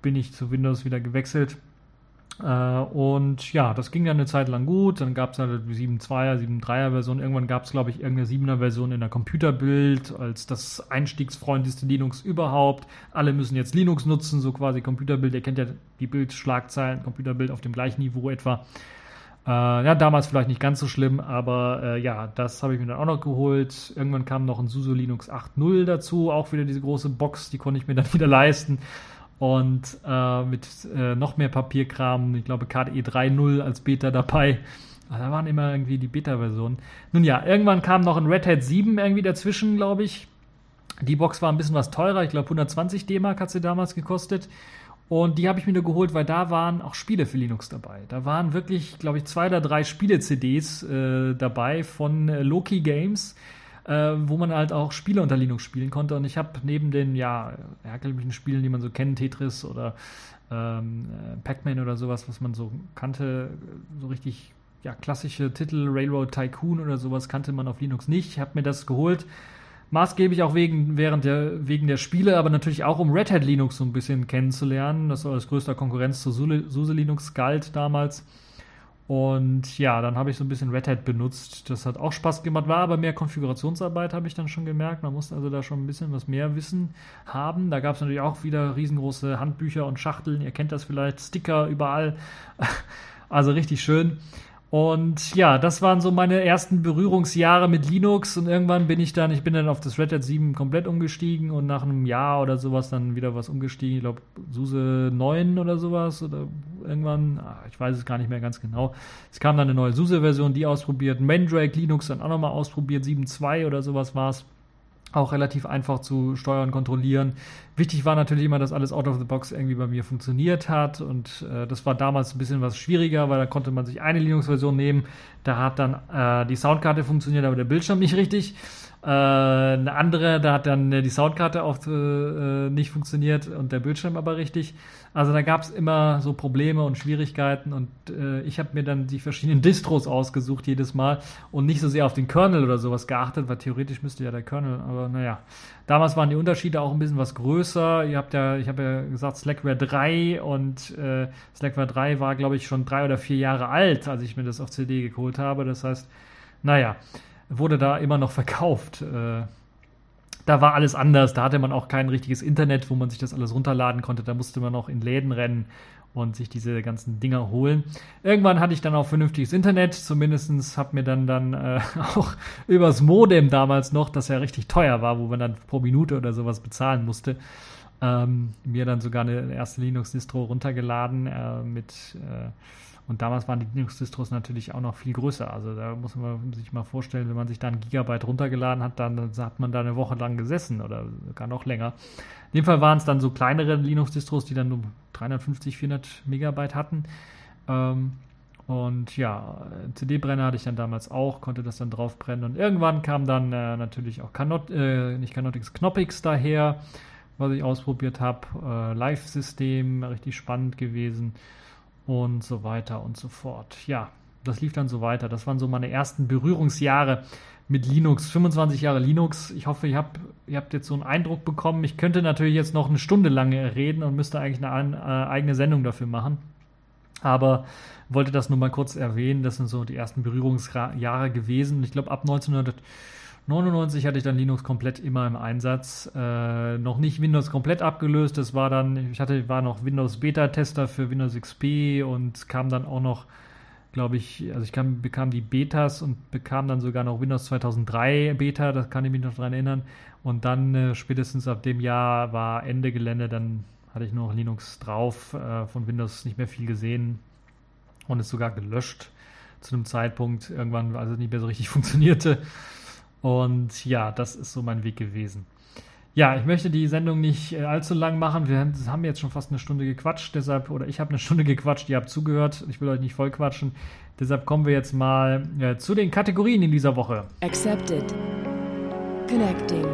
bin ich zu Windows wieder gewechselt äh, und ja, das ging dann eine Zeit lang gut. Dann gab es halt die 7.2er, 7.3er Version. Irgendwann gab es, glaube ich, irgendeine 7er Version in der Computerbild als das einstiegsfreundlichste Linux überhaupt. Alle müssen jetzt Linux nutzen, so quasi Computerbild. Ihr kennt ja die Bildschlagzeilen, Computerbild auf dem gleichen Niveau etwa. Äh, ja, damals vielleicht nicht ganz so schlimm, aber äh, ja, das habe ich mir dann auch noch geholt. Irgendwann kam noch ein SUSE Linux 8.0 dazu, auch wieder diese große Box, die konnte ich mir <laughs> dann wieder leisten und äh, mit äh, noch mehr Papierkram, ich glaube KDE 3.0 als Beta dabei. Aber da waren immer irgendwie die Beta-Versionen. Nun ja, irgendwann kam noch ein Red Hat 7 irgendwie dazwischen, glaube ich. Die Box war ein bisschen was teurer, ich glaube 120 D-Mark hat sie damals gekostet. Und die habe ich mir nur geholt, weil da waren auch Spiele für Linux dabei. Da waren wirklich, glaube ich, zwei oder drei Spiele-CDs äh, dabei von äh, Loki Games äh, wo man halt auch Spiele unter Linux spielen konnte. Und ich habe neben den ja herkömmlichen Spielen, die man so kennt, Tetris oder ähm, äh, Pac-Man oder sowas, was man so kannte, so richtig ja, klassische Titel, Railroad Tycoon oder sowas kannte man auf Linux nicht. Ich habe mir das geholt. Maßgeblich auch wegen, während der, wegen der Spiele, aber natürlich auch um Red Hat Linux so ein bisschen kennenzulernen. Das war als größter Konkurrenz zu SUSE Linux galt damals. Und ja, dann habe ich so ein bisschen Red Hat benutzt. Das hat auch Spaß gemacht, war aber mehr Konfigurationsarbeit, habe ich dann schon gemerkt. Man musste also da schon ein bisschen was mehr Wissen haben. Da gab es natürlich auch wieder riesengroße Handbücher und Schachteln. Ihr kennt das vielleicht, Sticker überall. <laughs> Also richtig schön. Und ja, das waren so meine ersten Berührungsjahre mit Linux und irgendwann bin ich dann, ich bin dann auf das Red Hat 7 komplett umgestiegen und nach einem Jahr oder sowas dann wieder was umgestiegen. Ich glaube, SUSE 9 oder sowas oder irgendwann, ah, ich weiß es gar nicht mehr ganz genau. Es kam dann eine neue SUSE-Version, die ausprobiert. Mandrake Linux dann auch nochmal ausprobiert, 7.2 oder sowas war es auch relativ einfach zu steuern, kontrollieren. Wichtig war natürlich immer, dass alles out of the box irgendwie bei mir funktioniert hat und äh, das war damals ein bisschen was schwieriger, weil da konnte man sich eine Linux-Version nehmen, da hat dann äh, die Soundkarte funktioniert, aber der Bildschirm nicht richtig. Äh, eine andere, da hat dann die Soundkarte auch äh, nicht funktioniert und der Bildschirm aber richtig. Also da gab es immer so Probleme und Schwierigkeiten und äh, ich habe mir dann die verschiedenen <laughs> Distros ausgesucht jedes Mal und nicht so sehr auf den Kernel oder sowas geachtet, weil theoretisch müsste ja der Kernel, aber naja. Damals waren die Unterschiede auch ein bisschen was größer. Ihr habt ja, ich habe ja gesagt, Slackware 3 und äh, Slackware 3 war, glaube ich, schon drei oder vier Jahre alt, als ich mir das auf CD geholt habe. Das heißt, naja, wurde da immer noch verkauft. Äh, da war alles anders. Da hatte man auch kein richtiges Internet, wo man sich das alles runterladen konnte. Da musste man noch in Läden rennen und sich diese ganzen Dinger holen. Irgendwann hatte ich dann auch vernünftiges Internet. Zumindest habe mir dann dann äh, <laughs> auch übers Modem damals noch, das ja richtig teuer war, wo man dann pro Minute oder sowas bezahlen musste, ähm, mir dann sogar eine erste Linux-Distro runtergeladen äh, mit äh, und damals waren die Linux-Distros natürlich auch noch viel größer. Also da muss man sich mal vorstellen, wenn man sich da ein Gigabyte runtergeladen hat, dann hat man da eine Woche lang gesessen oder gar noch länger. In dem Fall waren es dann so kleinere Linux-Distros, die dann nur 350, 400 Megabyte hatten. Ähm, und ja, CD-Brenner hatte ich dann damals auch, konnte das dann draufbrennen. Und irgendwann kam dann äh, natürlich auch Canot, äh, nicht Canotix, Knoppix daher, was ich ausprobiert habe. Äh, Live-System, richtig spannend gewesen und so weiter und so fort. Ja, das lief dann so weiter. Das waren so meine ersten Berührungsjahre mit Linux. 25 Jahre Linux. Ich hoffe, ihr habt, ihr habt jetzt so einen Eindruck bekommen. Ich könnte natürlich jetzt noch eine Stunde lang reden und müsste eigentlich eine, eine eigene Sendung dafür machen. Aber wollte das nur mal kurz erwähnen. Das sind so die ersten Berührungsjahre gewesen. Ich glaube, ab 1999 hatte ich dann Linux komplett immer im Einsatz. Äh, noch nicht Windows komplett abgelöst. Das war dann, ich hatte, war noch Windows Beta-Tester für Windows XP und kam dann auch noch glaube ich, also ich kam, bekam die Betas und bekam dann sogar noch Windows 2003 Beta, das kann ich mich noch daran erinnern. Und dann äh, spätestens ab dem Jahr war Ende Gelände, dann hatte ich nur noch Linux drauf, äh, von Windows nicht mehr viel gesehen und es sogar gelöscht zu einem Zeitpunkt irgendwann, als es nicht mehr so richtig <laughs> funktionierte. Und ja, das ist so mein Weg gewesen. Ja, ich möchte die Sendung nicht äh, allzu lang machen. Wir haben jetzt schon fast eine Stunde gequatscht, deshalb, oder ich habe eine <laughs> Stunde gequatscht, ihr habt zugehört. Ich will euch nicht voll quatschen. Deshalb kommen wir jetzt mal äh, zu den Kategorien in dieser Woche. Accepted. Connecting.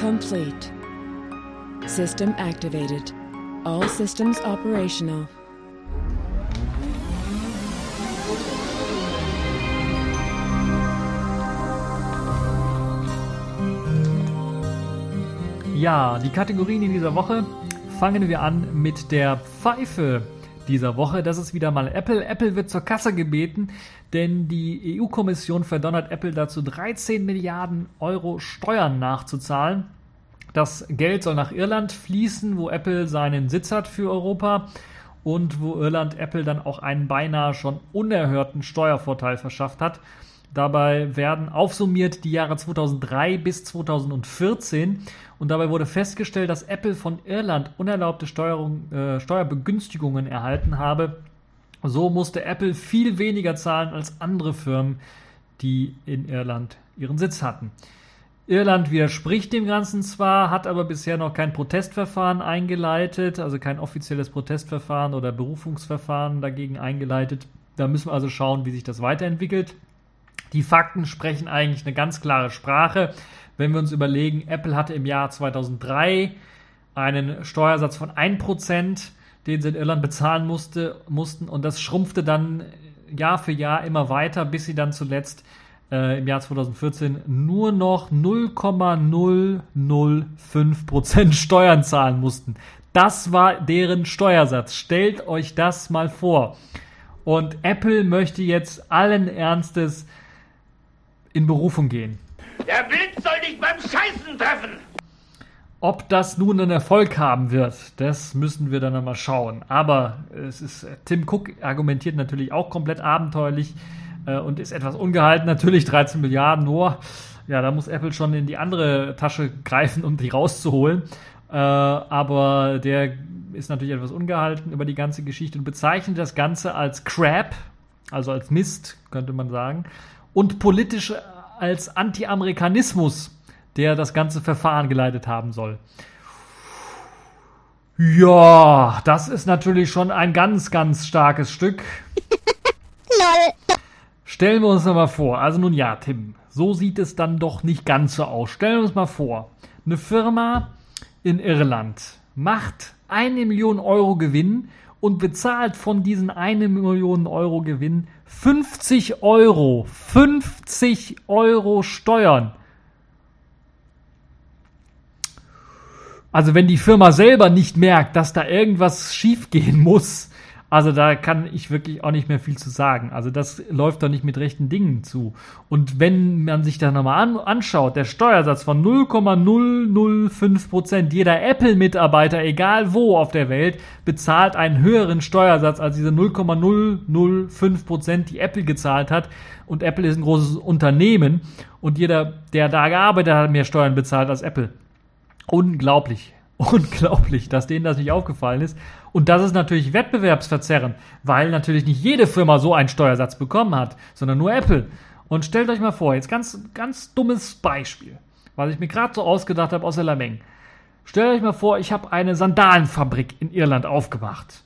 Complete. System activated. All systems operational. Ja, die Kategorien in dieser Woche fangen wir an mit der Pfeife dieser Woche. Das ist wieder mal Apple. Apple wird zur Kasse gebeten, denn die EU-Kommission verdonnert Apple dazu, 13 Milliarden Euro Steuern nachzuzahlen. Das Geld soll nach Irland fließen, wo Apple seinen Sitz hat für Europa und wo Irland Apple dann auch einen beinahe schon unerhörten Steuervorteil verschafft hat. Dabei werden aufsummiert die Jahre 2003 bis 2014 und dabei wurde festgestellt, dass Apple von Irland unerlaubte Steuerung, äh, Steuerbegünstigungen erhalten habe. So musste Apple viel weniger zahlen als andere Firmen, die in Irland ihren Sitz hatten. Irland widerspricht dem Ganzen zwar, hat aber bisher noch kein Protestverfahren eingeleitet, also kein offizielles Protestverfahren oder Berufungsverfahren dagegen eingeleitet. Da müssen wir also schauen, wie sich das weiterentwickelt. Die Fakten sprechen eigentlich eine ganz klare Sprache. Wenn wir uns überlegen, Apple hatte im Jahr 2003 einen Steuersatz von 1%, den sie in Irland bezahlen musste, mussten und das schrumpfte dann Jahr für Jahr immer weiter, bis sie dann zuletzt äh, im Jahr 2014 nur noch 0,005% <laughs> Steuern zahlen mussten. Das war deren Steuersatz. Stellt euch das mal vor. Und Apple möchte jetzt allen Ernstes in Berufung gehen. Der Wind soll dich beim Scheißen treffen! Ob das nun einen Erfolg haben wird, das müssen wir dann nochmal schauen. Aber es ist, Tim Cook argumentiert natürlich auch komplett abenteuerlich äh, und ist etwas ungehalten. Natürlich 13 Milliarden nur. Ja, da muss Apple schon in die andere Tasche greifen, um die rauszuholen. Äh, aber der ist natürlich etwas ungehalten über die ganze Geschichte und bezeichnet das Ganze als Crap, also als Mist, könnte man sagen und politisch als Anti-Amerikanismus, der das ganze Verfahren geleitet haben soll. Ja, das ist natürlich schon ein ganz, ganz starkes Stück. <laughs> Stellen wir uns mal vor, also nun ja, Tim, so sieht es dann doch nicht ganz so aus. Stellen wir uns mal vor, eine Firma in Irland macht eine Million Euro Gewinn und bezahlt von diesen eine Million Euro Gewinn 50 Euro. 50 Euro Steuern. Also wenn die Firma selber nicht merkt, dass da irgendwas schiefgehen muss, also da kann ich wirklich auch nicht mehr viel zu sagen. Also das läuft doch nicht mit rechten Dingen zu. Und wenn man sich da nochmal an, anschaut, der Steuersatz von 0,005 Prozent, jeder Apple-Mitarbeiter, egal wo auf der Welt, bezahlt einen höheren Steuersatz als diese 0,005 Prozent, die Apple gezahlt hat. Und Apple ist ein großes Unternehmen und jeder, der da gearbeitet hat, mehr Steuern bezahlt als Apple. Unglaublich. Unglaublich, dass denen das nicht aufgefallen ist. Und das ist natürlich wettbewerbsverzerrend, weil natürlich nicht jede Firma so einen Steuersatz bekommen hat, sondern nur Apple. Und stellt euch mal vor, jetzt ganz, ganz dummes Beispiel, was ich mir gerade so ausgedacht habe aus der Lameng. Stellt euch mal vor, ich habe eine Sandalenfabrik in Irland aufgemacht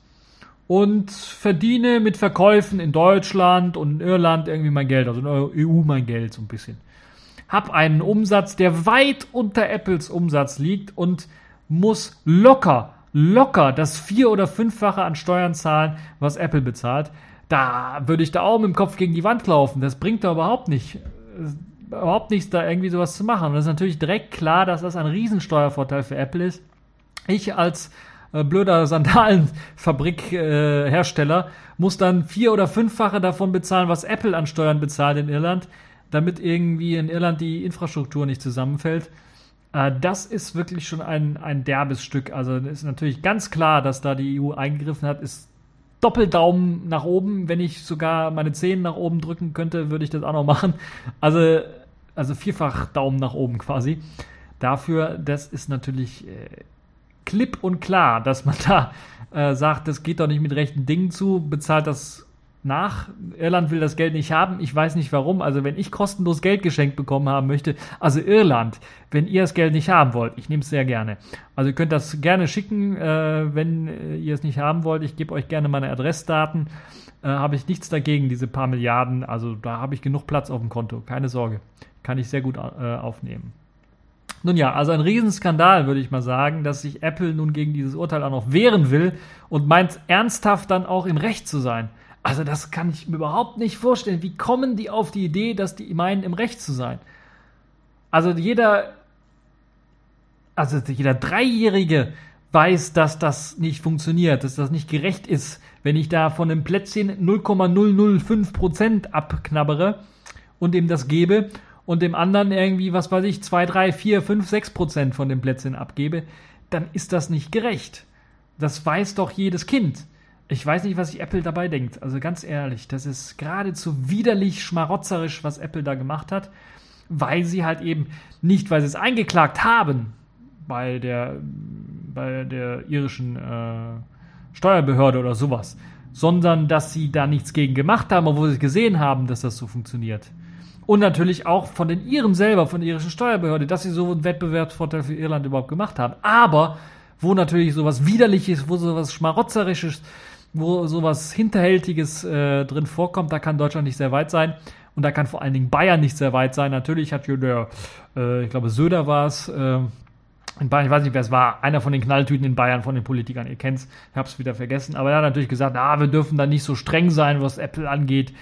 und verdiene mit Verkäufen in Deutschland und in Irland irgendwie mein Geld, also in der EU mein Geld so ein bisschen. Hab einen Umsatz, der weit unter Apples Umsatz liegt und muss locker locker das vier- oder fünffache an Steuern zahlen, was Apple bezahlt. da würde ich da auch mit dem Kopf gegen die Wand laufen. Das bringt da überhaupt nicht. Überhaupt nichts, da irgendwie sowas zu machen. Und das ist natürlich direkt klar, dass das ein Riesensteuervorteil für Apple ist. Ich als äh, blöder Sandalenfabrik-Hersteller äh, muss dann vier- oder fünffache davon bezahlen, was Apple an Steuern bezahlt in Irland, damit irgendwie in Irland die Infrastruktur nicht zusammenfällt. Äh, das ist wirklich schon ein, ein derbes Stück. Also ist natürlich ganz klar, dass da die EU eingegriffen hat, ist Doppeldaumen nach oben. Wenn ich sogar meine Zehen nach oben drücken könnte, würde ich das auch noch machen. Also, also vierfach Daumen nach oben quasi. Dafür, das ist natürlich äh, klipp und klar, dass man da äh, sagt, das geht doch nicht mit rechten Dingen zu, bezahlt das nach. Irland will das Geld nicht haben. Ich weiß nicht warum. Also wenn ich kostenlos Geld geschenkt bekommen haben möchte, also Irland, wenn ihr das Geld nicht haben wollt, ich nehme es sehr gerne. Also ihr könnt das gerne schicken, äh, wenn äh, ihr es nicht haben wollt. Ich gebe euch gerne meine Adressdaten. Äh, habe ich nichts dagegen, diese paar Milliarden. Also da habe ich genug Platz auf dem Konto. Keine Sorge. Kann ich sehr gut äh, aufnehmen. Nun ja, also ein Riesenskandal, würde ich mal sagen, dass sich Apple nun gegen dieses Urteil auch noch wehren will und meint ernsthaft dann auch im Recht zu sein. Also das kann ich mir überhaupt nicht vorstellen. Wie kommen die auf die Idee, dass die meinen, im Recht zu sein? Also jeder, also jeder Dreijährige weiß, dass das nicht funktioniert, dass das nicht gerecht ist, wenn ich da von einem Plätzchen 0,005 Prozent abknabbere und ihm das gebe und dem anderen irgendwie, was weiß ich, 2, 3, 4, 5, 6 Prozent von dem Plätzchen abgebe, dann ist das nicht gerecht. Das weiß doch jedes Kind. Ich weiß nicht, was sich Apple dabei denkt. Also ganz ehrlich, das ist geradezu widerlich schmarotzerisch, was Apple da gemacht hat, weil sie halt eben nicht, weil sie es eingeklagt haben bei der, bei der irischen äh, Steuerbehörde oder sowas, sondern dass sie da nichts gegen gemacht haben, obwohl sie gesehen haben, dass das so funktioniert. Und natürlich auch von den Iren selber, von der irischen Steuerbehörde, dass sie so einen Wettbewerbsvorteil für Irland überhaupt gemacht haben. Aber wo natürlich sowas Widerliches, wo sowas Schmarotzerisches wo sowas Hinterhältiges äh, drin vorkommt, da kann Deutschland nicht sehr weit sein. Und da kann vor allen Dingen Bayern nicht sehr weit sein. Natürlich hat der, äh, ich glaube, Söder war es, äh, in Bayern, ich weiß nicht, wer es war, einer von den Knalltüten in Bayern, von den Politikern, ihr kennt's, ich hab's wieder vergessen, aber er hat natürlich gesagt, ah, wir dürfen da nicht so streng sein, was Apple angeht.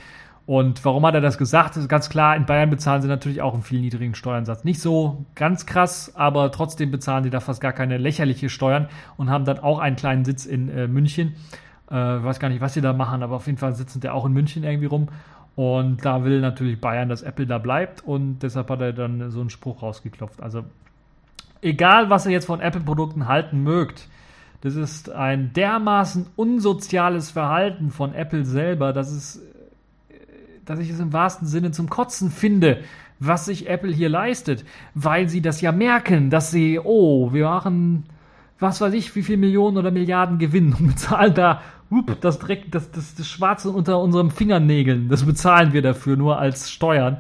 Und warum hat er das gesagt? Das ist ganz klar, in Bayern bezahlen sie natürlich auch einen viel niedrigen Steuersatz. Nicht so ganz krass, aber trotzdem bezahlen sie da fast gar keine lächerliche Steuern und haben dann auch einen kleinen Sitz in äh, München. Äh, weiß gar nicht, was sie da machen, aber auf jeden Fall sitzen der auch in München irgendwie rum. Und da will natürlich Bayern, dass Apple da bleibt und deshalb hat er dann so einen Spruch rausgeklopft. Also egal, was ihr jetzt von Apple-Produkten halten mögt, das ist ein dermaßen unsoziales Verhalten von Apple selber, dass es, dass ich es im wahrsten Sinne zum Kotzen finde, was sich Apple hier leistet, weil sie das ja merken, dass sie, oh, wir machen was weiß ich, wie viel Millionen oder Milliarden Gewinn und bezahlen da hup, das Dreck, das, das, das Schwarze unter unseren Fingernägeln. Das bezahlen wir dafür nur als Steuern.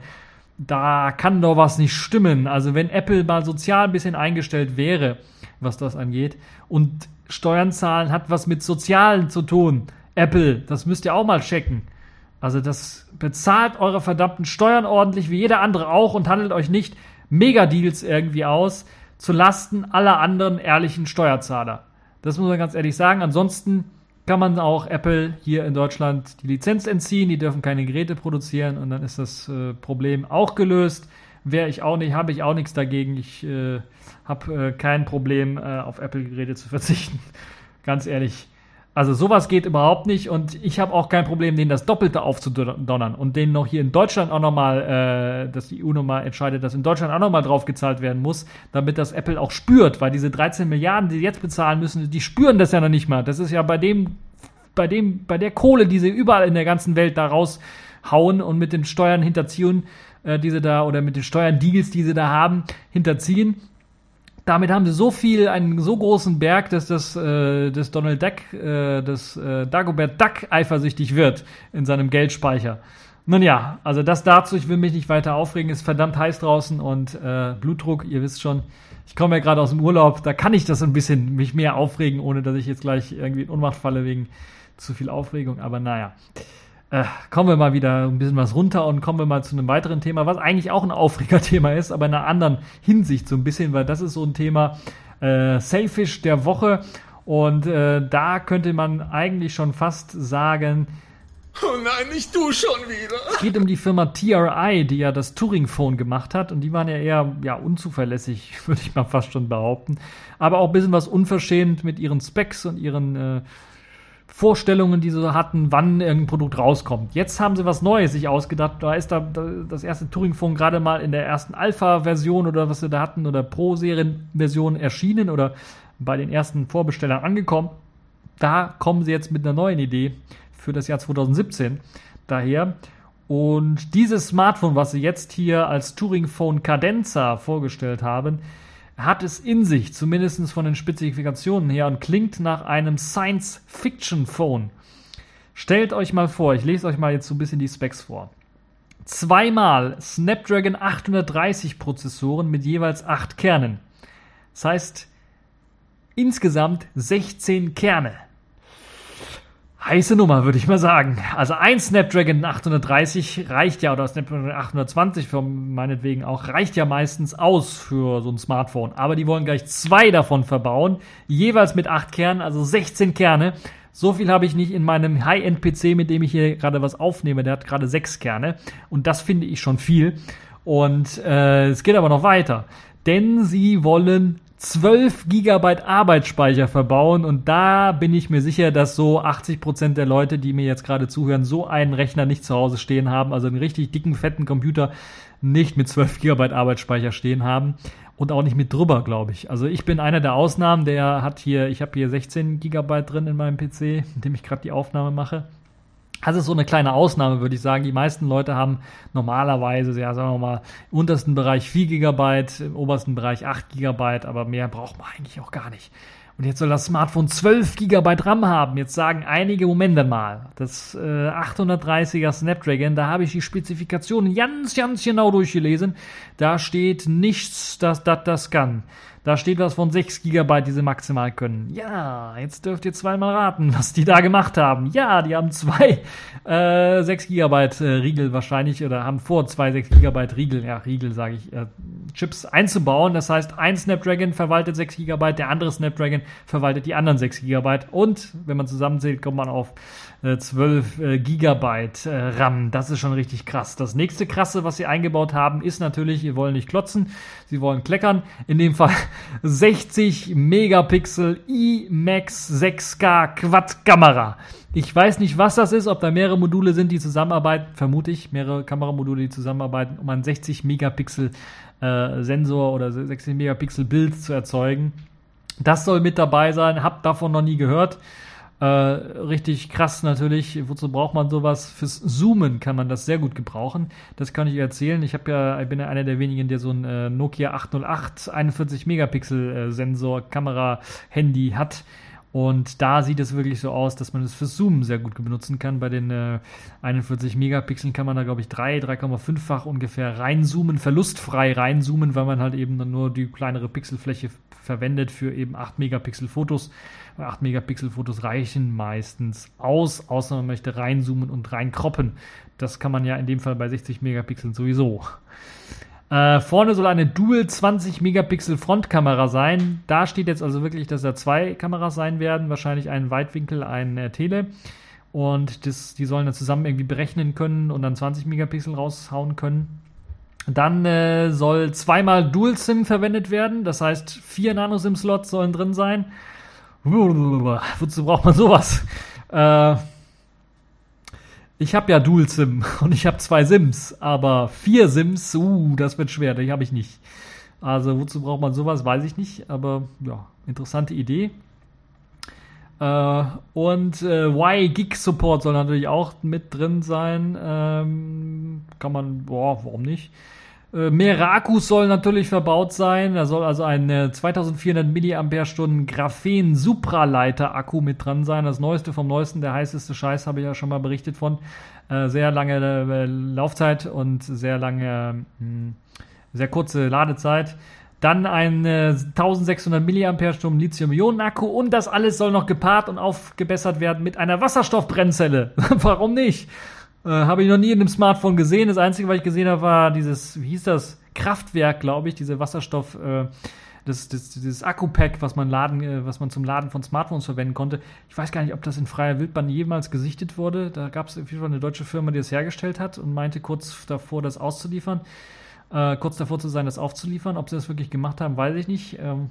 Da kann doch was nicht stimmen. Also wenn Apple mal sozial ein bisschen eingestellt wäre, was das angeht, und Steuern zahlen hat was mit Sozialen zu tun. Apple, das müsst ihr auch mal checken. Also das bezahlt eure verdammten Steuern ordentlich, wie jeder andere auch, und handelt euch nicht Megadeals irgendwie aus zu Lasten aller anderen ehrlichen Steuerzahler. Das muss man ganz ehrlich sagen. Ansonsten kann man auch Apple hier in Deutschland die Lizenz entziehen. Die dürfen keine Geräte produzieren und dann ist das äh, Problem auch gelöst. Wäre ich auch nicht, habe ich auch nichts dagegen. Ich äh, habe äh, kein Problem, äh, auf Apple-Geräte zu verzichten. <laughs> Ganz ehrlich. Also sowas geht überhaupt nicht und ich habe auch kein Problem, denen das Doppelte aufzudonnern und denen noch hier in Deutschland auch nochmal, äh, dass die EU nochmal entscheidet, dass in Deutschland auch nochmal draufgezahlt werden muss, damit das Apple auch spürt, weil diese 13 Milliarden, die sie jetzt bezahlen müssen, die spüren das ja noch nicht mal. Das ist ja bei dem, bei dem, bei der Kohle, die sie überall in der ganzen Welt da raushauen und mit den Steuern hinterziehen, äh, die sie da, oder mit den Steuerdeals, die sie da haben, hinterziehen, damit haben sie so viel, einen so großen Berg, dass das, äh, das Donald Duck, äh, das äh, Dagobert Duck eifersüchtig wird in seinem Geldspeicher. Nun ja, also das dazu, ich will mich nicht weiter aufregen, ist verdammt heiß draußen und äh, Blutdruck, ihr wisst schon, ich komme ja gerade aus dem Urlaub, da kann ich das ein bisschen mich mehr aufregen, ohne dass ich jetzt gleich irgendwie in Ohnmacht falle wegen zu viel Aufregung, aber naja äh, kommen wir mal wieder ein bisschen was runter und kommen wir mal zu einem weiteren Thema, was eigentlich auch ein Aufregerthema <laughs> ist, aber in einer anderen Hinsicht so ein bisschen, weil das ist so ein Thema äh, Selfish der Woche und äh, da könnte man eigentlich schon fast sagen, Oh nein, nicht du schon wieder. Es geht um die Firma TRI, die ja das Turing-Phone gemacht hat. Und die waren ja eher ja, unzuverlässig, <laughs> würde ich mal fast schon behaupten. Aber auch ein bisschen was unverschämt mit ihren Specs und ihren äh, Vorstellungen, die sie hatten, wann irgendein Produkt rauskommt. Jetzt haben sie was Neues sich ausgedacht. Da ist da, da das erste Turing-Phone gerade mal in der ersten Alpha-Version oder was sie da hatten oder Pro-Serien-Version erschienen oder bei den ersten Vorbestellern angekommen. Da kommen sie jetzt mit einer neuen Idee für das Jahr 2017 daher. Und dieses Smartphone, was sie jetzt hier als Turing Phone Cadenza vorgestellt haben, hat es in sich, zumindest von den Spezifikationen her, und klingt nach einem Science-Fiction-Phone. Stellt euch mal vor, ich lese euch mal jetzt so ein bisschen die Specs vor. Zweimal Snapdragon 830 Prozessoren mit jeweils 8 Kernen. Das heißt, insgesamt 16 Kerne. Heiße Nummer, würde ich mal sagen. Also ein Snapdragon 830 reicht ja, oder Snapdragon 820 für meinetwegen auch, reicht ja meistens aus für so ein Smartphone. Aber die wollen gleich zwei davon verbauen, jeweils mit acht Kernen, also 16 Kerne. So viel habe ich nicht in meinem High-End-PC, mit dem ich hier gerade was aufnehme. Der hat gerade sechs Kerne. Und das finde ich schon viel. Und äh, es geht aber noch weiter. Denn sie wollen 12 Gigabyte Arbeitsspeicher verbauen und da bin ich mir sicher, dass so 80 Prozent der Leute, die mir jetzt gerade zuhören, so einen Rechner nicht zu Hause stehen haben, also einen richtig dicken, fetten Computer nicht mit 12 Gigabyte Arbeitsspeicher stehen haben und auch nicht mit drüber, glaube ich. Also ich bin einer der Ausnahmen, der hat hier, ich habe hier 16 Gigabyte drin in meinem PC, mit dem ich gerade die Aufnahme mache. Das ist so eine kleine Ausnahme, würde ich sagen. Die meisten Leute haben normalerweise, ja, sagen wir mal, im untersten Bereich 4 GB, im obersten Bereich 8 GB, aber mehr braucht man eigentlich auch gar nicht. Und jetzt soll das Smartphone 12 GB RAM haben. Jetzt sagen einige, Moment mal, das äh, 830er Snapdragon, da habe ich die Spezifikationen ganz, ganz genau durchgelesen. Da steht nichts, dass das das kann. Da steht was von 6 GB, die sie maximal können. Ja, jetzt dürft ihr zweimal raten, was die da gemacht haben. Ja, die haben zwei äh, 6 GB äh, Riegel wahrscheinlich oder haben vor, zwei 6 GB Riegel, ja, Riegel sage ich, äh, Chips einzubauen. Das heißt, ein Snapdragon verwaltet 6 GB, der andere Snapdragon verwaltet die anderen 6 GB. Und wenn man zusammenzählt, kommt man auf äh, 12 äh, Gigabyte äh, RAM. Das ist schon richtig krass. Das nächste krasse, was sie eingebaut haben, ist natürlich, sie wollen nicht klotzen, sie wollen kleckern. In dem Fall <laughs> 60 Megapixel IMAX 6K Quad-Kamera. Ich weiß nicht, was das ist, ob da mehrere Module sind, die zusammenarbeiten, vermute ich, mehrere Kameramodule, die zusammenarbeiten, um einen 60 Megapixel äh, Sensor oder 60 Megapixel Bild zu erzeugen. Das soll mit dabei sein, hab davon noch nie gehört. Äh, richtig krass natürlich. Wozu braucht man sowas? Fürs Zoomen kann man das sehr gut gebrauchen. Das kann ich erzählen. Ich habe ja, ich bin ja einer der wenigen, der so ein äh, Nokia 808 41 Megapixel äh, Sensor Kamera Handy hat. Und da sieht es wirklich so aus, dass man es fürs Zoomen sehr gut benutzen kann. Bei den äh, 41 Megapixeln kann man da, glaube ich, 3, 3,5-fach ungefähr reinzoomen, verlustfrei reinzoomen, weil man halt eben dann nur die kleinere Pixelfläche verwendet für eben 8 Megapixel Fotos. 8 Megapixel Fotos reichen meistens aus, außer man möchte reinzoomen und reinkroppen. Das kann man ja in dem Fall bei 60 Megapixeln sowieso. Äh, vorne soll eine Dual 20 Megapixel Frontkamera sein. Da steht jetzt also wirklich, dass da zwei Kameras sein werden. Wahrscheinlich ein Weitwinkel, ein äh, Tele. Und das, die sollen dann zusammen irgendwie berechnen können und dann 20 Megapixel raushauen können. Dann äh, soll zweimal Dual SIM verwendet werden. Das heißt, vier Nano-SIM-Slots sollen drin sein. Wozu braucht man sowas? Äh, ich habe ja Dual SIM <laughs> und ich habe zwei SIMs, aber vier SIMs, uh, das wird schwer, die habe ich nicht. Also wozu braucht man sowas, weiß ich nicht, aber ja, interessante Idee. Äh, und äh, Y-Gig Support soll natürlich auch mit drin sein. Ähm, kann man, boah, warum nicht? Äh, mehrere Akkus sollen natürlich verbaut sein. Da soll also ein äh, 2400 mAh Graphen Supraleiter Akku mit dran sein. Das neueste vom neuesten, der heißeste Scheiß, habe ich ja schon mal berichtet von. Äh, sehr lange äh, Laufzeit und sehr lange, hm, sehr kurze Ladezeit. Dann ein äh, 1600 mAh Lithium-Ionen-Akku und das alles soll noch gepaart und aufgebessert werden mit einer Wasserstoffbrennzelle. <laughs> Warum nicht? Äh, habe ich noch nie in einem Smartphone gesehen. Das Einzige, was ich gesehen habe, war dieses, wie hieß das? Kraftwerk, glaube ich, diese Wasserstoff. Äh, das, das, dieses Akku-Pack, was man laden, äh, was man zum Laden von Smartphones verwenden konnte. Ich weiß gar nicht, ob das in freier Wildbahn jemals gesichtet wurde. Da gab es auf jeden Fall eine deutsche Firma, die es hergestellt hat und meinte kurz davor, das auszuliefern. Äh, kurz davor zu sein, das aufzuliefern. Ob sie das wirklich gemacht haben, weiß ich nicht. Ähm,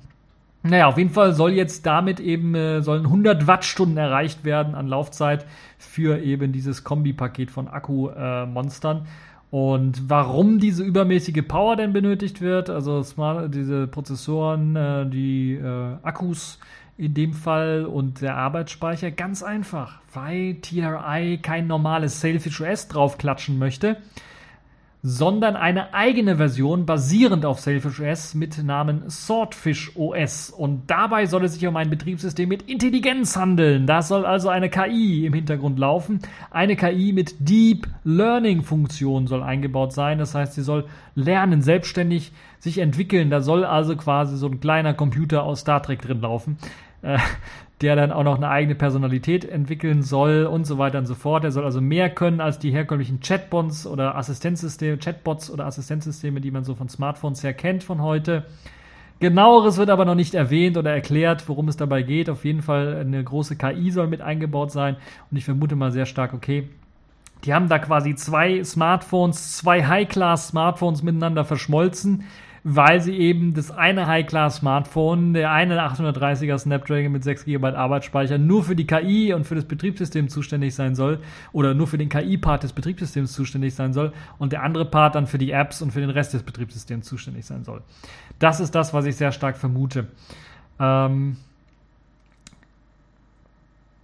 naja, auf jeden Fall soll jetzt damit eben, äh, sollen 100 Wattstunden erreicht werden an Laufzeit für eben dieses Kombipaket von Akku-Monstern. Äh, und warum diese übermäßige Power denn benötigt wird, also smart, diese Prozessoren, äh, die äh, Akkus in dem Fall und der Arbeitsspeicher, ganz einfach, weil TRI kein normales Sailfish OS draufklatschen möchte sondern eine eigene Version basierend auf Sailfish OS mit Namen Swordfish OS. Und dabei soll es sich um ein Betriebssystem mit Intelligenz handeln. Da soll also eine KI im Hintergrund laufen. Eine KI mit Deep Learning Funktion soll eingebaut sein. Das heißt, sie soll lernen, selbstständig sich entwickeln. Da soll also quasi so ein kleiner Computer aus Star Trek drin laufen. Der dann auch noch eine eigene Personalität entwickeln soll und so weiter und so fort. Er soll also mehr können als die herkömmlichen Chatbots oder Assistenzsysteme, Chatbots oder Assistenzsysteme, die man so von Smartphones her kennt von heute. Genaueres wird aber noch nicht erwähnt oder erklärt, worum es dabei geht. Auf jeden Fall eine große KI soll mit eingebaut sein und ich vermute mal sehr stark, okay, die haben da quasi zwei Smartphones, zwei High-Class-Smartphones miteinander verschmolzen weil sie eben das eine High-Class-Smartphone, der eine 830er Snapdragon mit 6 GB Arbeitsspeicher nur für die KI und für das Betriebssystem zuständig sein soll oder nur für den KI-Part des Betriebssystems zuständig sein soll und der andere Part dann für die Apps und für den Rest des Betriebssystems zuständig sein soll. Das ist das, was ich sehr stark vermute. Ähm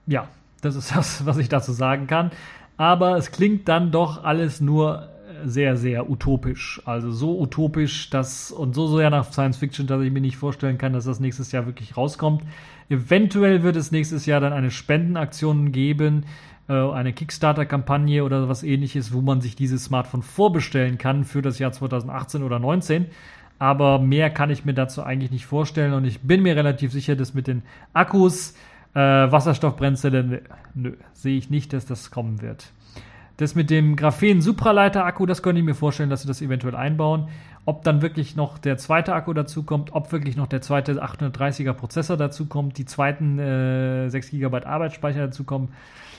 ja, das ist <laughs> das, was ich dazu sagen kann. Aber es klingt dann doch alles nur sehr, sehr utopisch. Also so utopisch dass, und so sehr nach Science Fiction, dass ich mir nicht vorstellen kann, dass das nächstes Jahr wirklich rauskommt. Eventuell wird es nächstes Jahr dann eine Spendenaktion geben, äh, eine Kickstarter-Kampagne oder was ähnliches, wo man sich dieses Smartphone vorbestellen kann für das Jahr 2018 oder 2019. Aber mehr kann ich mir dazu eigentlich nicht vorstellen und ich bin mir relativ sicher, dass mit den Akkus, äh, Wasserstoffbrennzellen, nö, sehe ich nicht, dass das kommen wird. Das mit dem Graphen-Supraleiter-Akku, das könnte ich mir vorstellen, dass sie das eventuell einbauen. Ob dann wirklich noch der zweite Akku dazukommt, ob wirklich noch der zweite 830er Prozessor dazukommt, die zweiten äh, 6 GB Arbeitsspeicher dazukommen,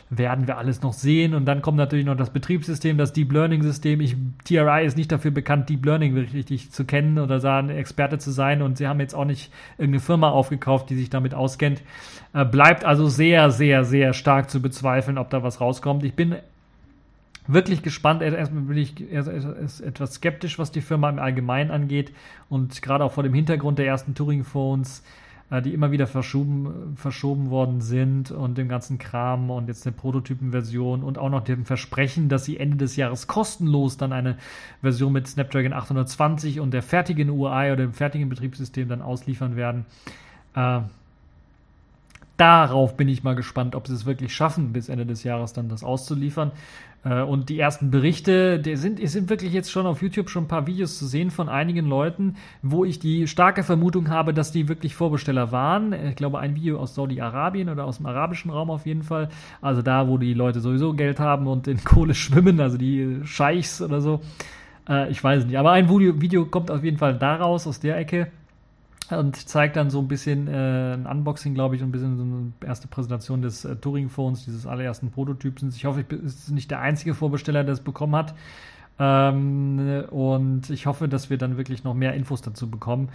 werden wir alles noch sehen. Und dann kommt natürlich noch das Betriebssystem, das Deep Learning System. Ich, TRI ist nicht dafür bekannt, Deep Learning richtig zu kennen oder ein Experte zu sein. Und sie haben jetzt auch nicht irgendeine Firma aufgekauft, die sich damit auskennt. Äh, bleibt also sehr, sehr, sehr stark zu bezweifeln, ob da was rauskommt. Ich bin wirklich gespannt. Erstmal bin ich etwas skeptisch, was die Firma im Allgemeinen angeht. Und gerade auch vor dem Hintergrund der ersten Turing-Phones, äh, die immer wieder verschoben, verschoben worden sind und dem ganzen Kram und jetzt eine Prototypenversion und auch noch dem Versprechen, dass sie Ende des Jahres kostenlos dann eine Version mit Snapdragon 820 und der fertigen UI oder dem fertigen Betriebssystem dann ausliefern werden. Äh, darauf bin ich mal gespannt, ob sie es wirklich schaffen, bis Ende des Jahres dann das auszuliefern. Äh, und die ersten Berichte, die sind, es sind wirklich jetzt schon auf YouTube schon ein paar Videos zu sehen von einigen Leuten, wo ich die starke Vermutung habe, dass die wirklich Vorbesteller waren. Ich glaube, ein Video aus Saudi-Arabien oder aus dem arabischen Raum auf jeden Fall. Also da, wo die Leute sowieso Geld haben und in <laughs> Kohle schwimmen, also die Scheichs oder so. Äh, ich weiß nicht. Aber ein Video, Video kommt auf jeden Fall daraus, aus der Ecke und zeigt dann so ein bisschen äh, ein Unboxing, glaube ich, und ein bisschen so eine erste Präsentation des äh, Turing-Phones, dieses allerersten Prototyps. Ich hoffe, ich bin nicht der einzige Vorbesteller, der es bekommen hat. Ähm, und ich hoffe, dass wir dann wirklich noch mehr Infos dazu bekommen.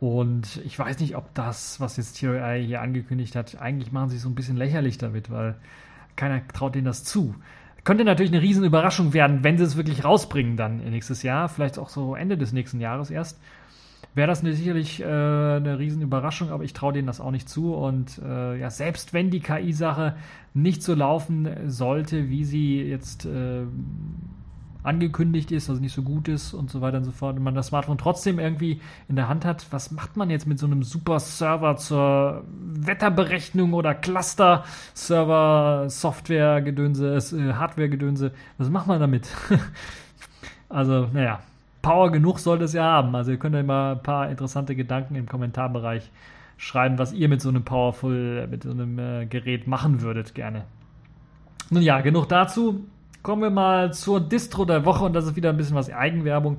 Und ich weiß nicht, ob das, was jetzt TRI hier angekündigt hat, eigentlich machen sie so ein bisschen lächerlich damit, weil keiner traut denen das zu. Könnte natürlich eine riesen Überraschung werden, wenn sie es wirklich rausbringen dann nächstes Jahr, vielleicht auch so Ende des nächsten Jahres erst wäre das sicherlich äh, eine Riesenüberraschung, aber ich traue denen das auch nicht zu. Und äh, ja, selbst wenn die KI-Sache nicht so laufen sollte, wie sie jetzt äh, angekündigt ist, also nicht so gut ist und so weiter und so fort, und man das Smartphone trotzdem irgendwie in der Hand hat, was macht man jetzt mit so einem Super-Server zur Wetterberechnung oder Cluster-Server-Software-Gedönse, äh, Hardware-Gedönse? Was macht man damit? <laughs> also, naja, Power genug sollte es ja haben. Also ihr könnt ja mal ein paar interessante Gedanken im Kommentarbereich schreiben, was ihr mit so einem Powerful, mit so einem äh, Gerät machen würdet gerne. Nun ja, genug dazu. Kommen wir mal zur Distro der Woche und das ist wieder ein bisschen was Eigenwerbung.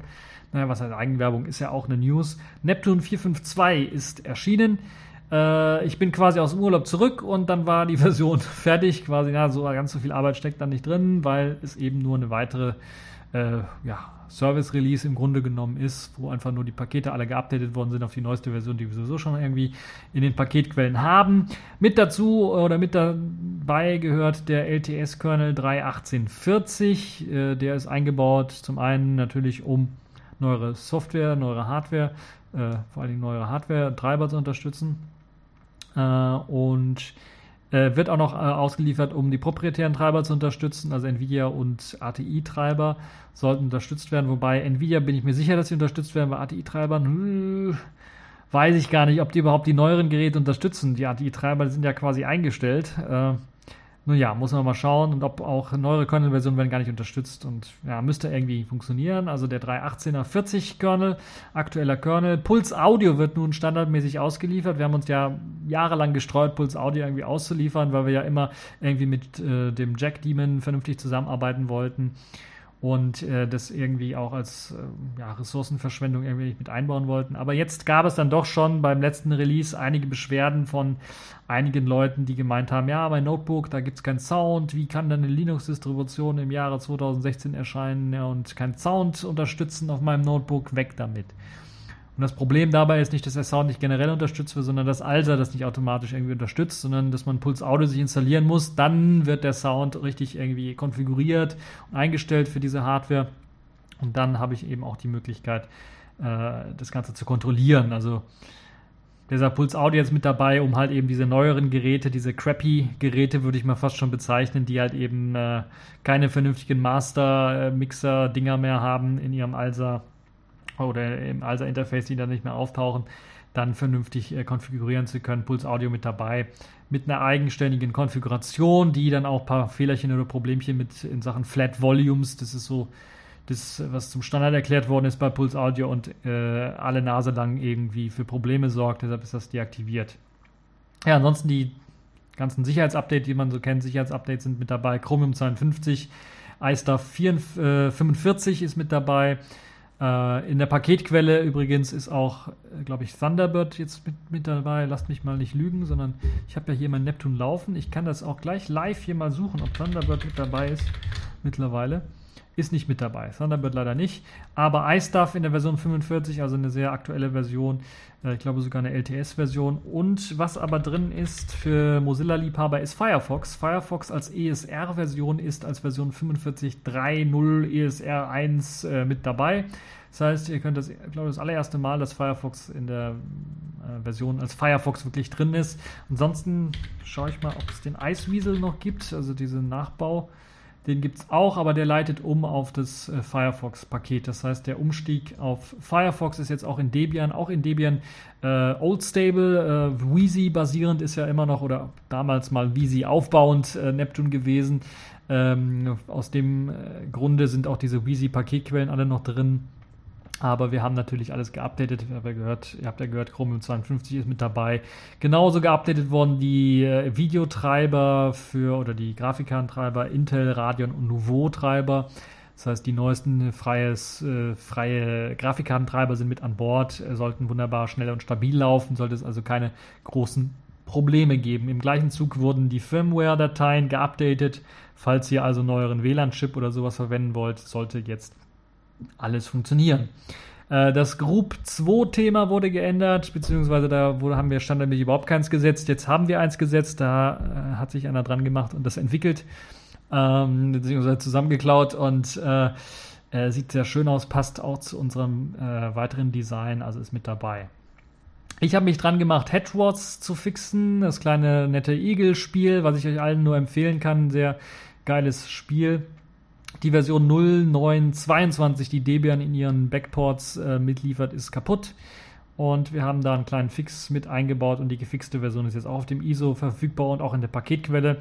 naja, was heißt Eigenwerbung, ist ja auch eine News. Neptune 452 ist erschienen. Äh, ich bin quasi aus dem Urlaub zurück und dann war die <laughs> Version fertig. Quasi, ja, so ganz so viel Arbeit steckt da nicht drin, weil es eben nur eine weitere äh, ja, Service-Release im Grunde genommen ist, wo einfach nur die Pakete alle geupdatet worden sind auf die neueste Version, die wir sowieso schon irgendwie in den Paketquellen haben. Mit dazu oder mit dabei gehört der LTS-Kernel 3.1840. Äh, der ist eingebaut zum einen natürlich, um neuere Software, neuere Hardware, äh, vor allen Dingen neuere Hardware-Treiber zu unterstützen. Äh, und äh, wird auch noch äh, ausgeliefert, um die proprietären Treiber zu unterstützen, also Nvidia und ATI-Treiber sollten unterstützt werden. Wobei Nvidia bin ich mir sicher, dass sie unterstützt werden, bei ATI-Treibern hm, weiß ich gar nicht, ob die überhaupt die neueren Geräte unterstützen. Die ATI-Treiber sind ja quasi eingestellt. Äh, nun ja, muss man mal schauen und ob auch neuere Kernel-Versionen werden gar nicht unterstützt und ja, müsste irgendwie funktionieren. Also der 318er 40 Kernel, aktueller Kernel. Puls Audio wird nun standardmäßig ausgeliefert. Wir haben uns ja jahrelang gestreut, Puls Audio irgendwie auszuliefern, weil wir ja immer irgendwie mit äh, dem Jack Demon vernünftig zusammenarbeiten wollten und äh, das irgendwie auch als äh, ja, Ressourcenverschwendung irgendwie mit einbauen wollten. Aber jetzt gab es dann doch schon beim letzten Release einige Beschwerden von einigen Leuten, die gemeint haben, ja, mein Notebook, da gibt es keinen Sound, wie kann denn eine Linux-Distribution im Jahre 2016 erscheinen ja, und keinen Sound unterstützen auf meinem Notebook, weg damit. Und das Problem dabei ist nicht, dass der Sound nicht generell unterstützt wird, sondern dass Alsa das nicht automatisch irgendwie unterstützt, sondern dass man Puls Audio sich installieren muss. Dann wird der Sound richtig irgendwie konfiguriert und eingestellt für diese Hardware. Und dann habe ich eben auch die Möglichkeit, äh, das Ganze zu kontrollieren. Also dieser Puls Audio jetzt mit dabei, um halt eben diese neueren Geräte, diese crappy Geräte würde ich mal fast schon bezeichnen, die halt eben äh, keine vernünftigen Master-Mixer-Dinger mehr haben in ihrem Alsa oder im ALSA-Interface, die dann nicht mehr auftauchen, dann vernünftig äh, konfigurieren zu können. Puls Audio mit dabei, mit einer eigenständigen Konfiguration, die dann auch ein paar Fehlerchen oder Problemchen mit in Sachen Flat Volumes, das ist so das, was zum Standard erklärt worden ist bei Puls Audio und äh, alle Nase lang irgendwie für Probleme sorgt, deshalb ist das deaktiviert. Ja, ansonsten die ganzen Sicherheitsupdates, die man so kennt, Sicherheitsupdates sind mit dabei. Chromium 52, iStuff 45 ist mit dabei. Äh, in der Paketquelle übrigens ist auch, äh, glaube ich, Thunderbird jetzt mit, mit dabei. Lasst mich mal nicht lügen, sondern ich habe ja hier mein Neptun laufen. Ich kann das auch gleich live hier mal suchen, ob Thunderbird mit dabei ist mittlerweile. Ist nicht mit dabei. Thunderbird leider nicht. Aber iStuff in der Version 45, also eine sehr aktuelle Version. Äh, ich glaube sogar eine LTS-Version. Und was aber drin ist für Mozilla-Liebhaber ist Firefox. Firefox als ESR-Version ist als Version 45.3.0 ESR 1 äh, mit dabei. Das heißt, ihr könnt das, ich glaube, das allererste Mal, dass Firefox in der äh, Version als Firefox wirklich drin ist. Ansonsten schaue ich mal, ob es den Iceweasel noch gibt, also diesen Nachbau. Den gibt es auch, aber der leitet um auf das äh, Firefox-Paket. Das heißt, der Umstieg auf Firefox ist jetzt auch in Debian, auch in Debian äh, Old Stable, äh, Wheezy basierend ist ja immer noch oder damals mal Wheezy aufbauend äh, Neptune gewesen. Ähm, aus dem äh, Grunde sind auch diese Wheezy-Paketquellen alle noch drin. Aber wir haben natürlich alles geupdatet. Ihr habt ja gehört, habt ja gehört, Chromium 52 ist mit dabei. Genauso geupdatet worden die äh, Videotreiber für oder die Grafikkartentreiber Intel, Radeon und Nouveau Treiber. Das heißt, die neuesten freies, äh, freie Grafikkartentreiber sind mit an Bord, äh, sollten wunderbar schnell und stabil laufen, sollte es also keine großen Probleme geben. Im gleichen Zug wurden die Firmware-Dateien geupdatet. Falls ihr also neueren WLAN-Chip oder sowas verwenden wollt, sollte jetzt alles funktionieren. Äh, das Group 2 Thema wurde geändert, beziehungsweise da haben wir standardmäßig überhaupt keins gesetzt. Jetzt haben wir eins gesetzt, da äh, hat sich einer dran gemacht und das entwickelt, ähm, beziehungsweise zusammengeklaut und äh, äh, sieht sehr schön aus, passt auch zu unserem weiteren Design, also ist mit dabei. Ich habe mich dran gemacht, Headwards zu fixen, das kleine nette Eagle-Spiel, was ich euch allen nur empfehlen kann, sehr geiles Spiel die Version 0922, die Debian in ihren Backports äh, mitliefert, ist kaputt. Und wir haben da einen kleinen Fix mit eingebaut und die gefixte Version ist jetzt auch auf dem ISO verfügbar und auch in der Paketquelle.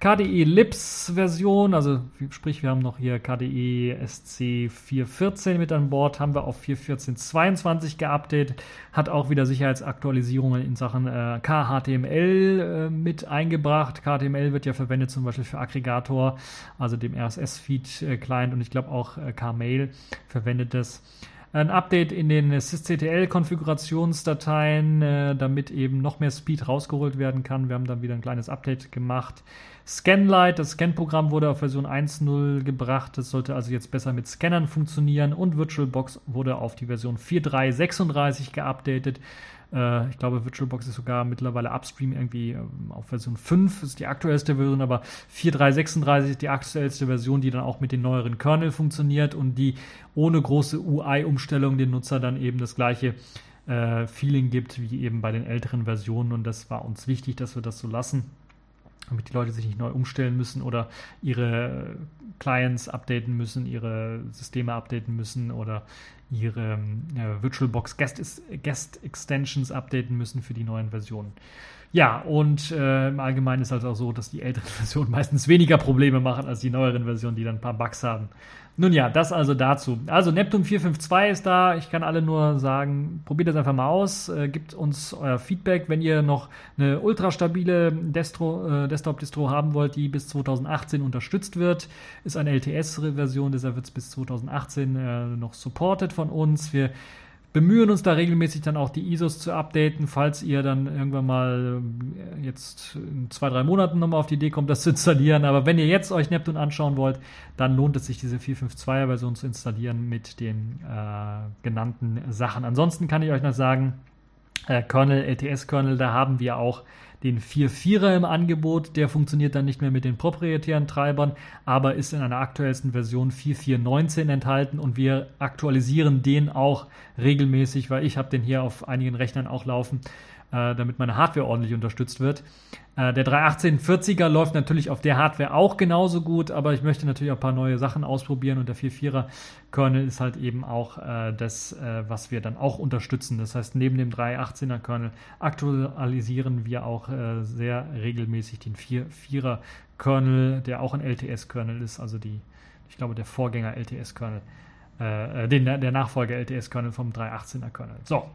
KDE Lips Version, also sprich, wir haben noch hier KDE SC 414 mit an Bord, haben wir auf 414.22 geupdatet, hat auch wieder Sicherheitsaktualisierungen in Sachen äh, KHTML äh, mit eingebracht. KHTML wird ja verwendet zum Beispiel für Aggregator, also dem RSS-Feed-Client äh, und ich glaube auch äh, Kmail verwendet das. Ein Update in den sysctl-Konfigurationsdateien, äh, damit eben noch mehr Speed rausgeholt werden kann. Wir haben dann wieder ein kleines Update gemacht. Scanlight, das Scan-Programm wurde auf Version 1.0 gebracht. Das sollte also jetzt besser mit Scannern funktionieren. Und VirtualBox wurde auf die Version 4.3.36 geupdatet. Äh, ich glaube, VirtualBox ist sogar mittlerweile upstream irgendwie ähm, auf Version 5, ist die aktuellste Version, aber 4.3.36 ist die aktuellste Version, die dann auch mit den neueren Kernel funktioniert und die ohne große UI-Umstellung den Nutzer dann eben das gleiche äh, Feeling gibt wie eben bei den älteren Versionen und das war uns wichtig, dass wir das so lassen damit die Leute sich nicht neu umstellen müssen oder ihre Clients updaten müssen, ihre Systeme updaten müssen oder ihre äh, VirtualBox Guest, Guest Extensions updaten müssen für die neuen Versionen. Ja, und äh, im Allgemeinen ist es halt auch so, dass die älteren <laughs> Versionen meistens weniger Probleme machen als die neueren Versionen, die dann ein paar Bugs haben. Nun ja, das also dazu. Also Neptune 452 ist da. Ich kann alle nur sagen, probiert das einfach mal aus. Äh, gibt uns euer Feedback, wenn ihr noch eine ultra stabile Destro, äh, Desktop-Distro haben wollt, die bis 2018 unterstützt wird. Ist eine LTS-Version, deshalb wird es bis 2018 äh, noch supported von uns. Wir bemühen uns da regelmäßig dann auch die ISOs zu updaten, falls ihr dann irgendwann mal äh, jetzt in zwei, drei Monaten nochmal auf die Idee kommt, das zu installieren. Aber wenn ihr jetzt euch Neptune anschauen wollt, dann lohnt es sich, diese 452er Version zu installieren mit den äh, genannten Sachen. Ansonsten kann ich euch noch sagen, äh, Kernel, LTS-Kernel, da haben wir auch den 4.4er im Angebot. Der funktioniert dann nicht mehr mit den proprietären Treibern, aber ist in einer aktuellsten Version 4.4.19 enthalten und wir aktualisieren den auch regelmäßig, weil ich habe den hier auf einigen Rechnern auch laufen äh, damit meine Hardware ordentlich unterstützt wird. Äh, der 31840er läuft natürlich auf der Hardware auch genauso gut, aber ich möchte natürlich auch ein paar neue Sachen ausprobieren und der 44er Kernel ist halt eben auch äh, das, äh, was wir dann auch unterstützen. Das heißt, neben dem 318er Kernel aktualisieren wir auch äh, sehr regelmäßig den 44er Kernel, der auch ein LTS-Kernel ist, also die, ich glaube, der Vorgänger LTS-Kernel, äh, den, der Nachfolger LTS-Kernel vom 318er Kernel. So.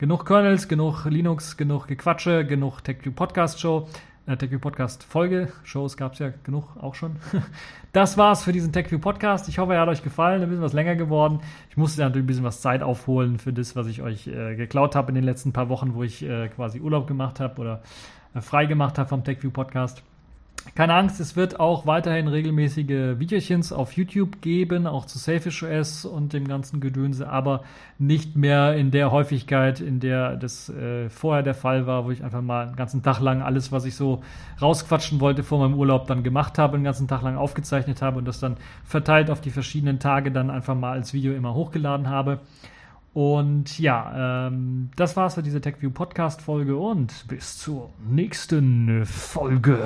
Genug Kernels, genug Linux, genug Gequatsche, genug TechView Podcast Show. Äh, TechView Podcast Folge. Shows gab es ja genug auch schon. <laughs> Das war's für diesen TechView Podcast. Ich hoffe, er hat euch gefallen. Ein bisschen was länger geworden. Ich musste natürlich ein bisschen was Zeit aufholen für das, was ich euch äh, geklaut habe in den letzten paar Wochen, wo ich äh, quasi Urlaub gemacht habe oder äh, frei gemacht habe vom TechView Podcast. Keine Angst, es wird auch weiterhin regelmäßige Videochens auf YouTube geben, auch zu Selfish OS und dem ganzen Gedönse, aber nicht mehr in der Häufigkeit, in der das äh, vorher der Fall war, wo ich einfach mal einen ganzen Tag lang alles, was ich so rausquatschen wollte vor meinem Urlaub, dann gemacht habe, einen ganzen Tag lang aufgezeichnet habe und das dann verteilt auf die verschiedenen Tage dann einfach mal als Video immer hochgeladen habe. Und ja, ähm, das war's für diese TechView Podcast Folge und bis zur nächsten Folge.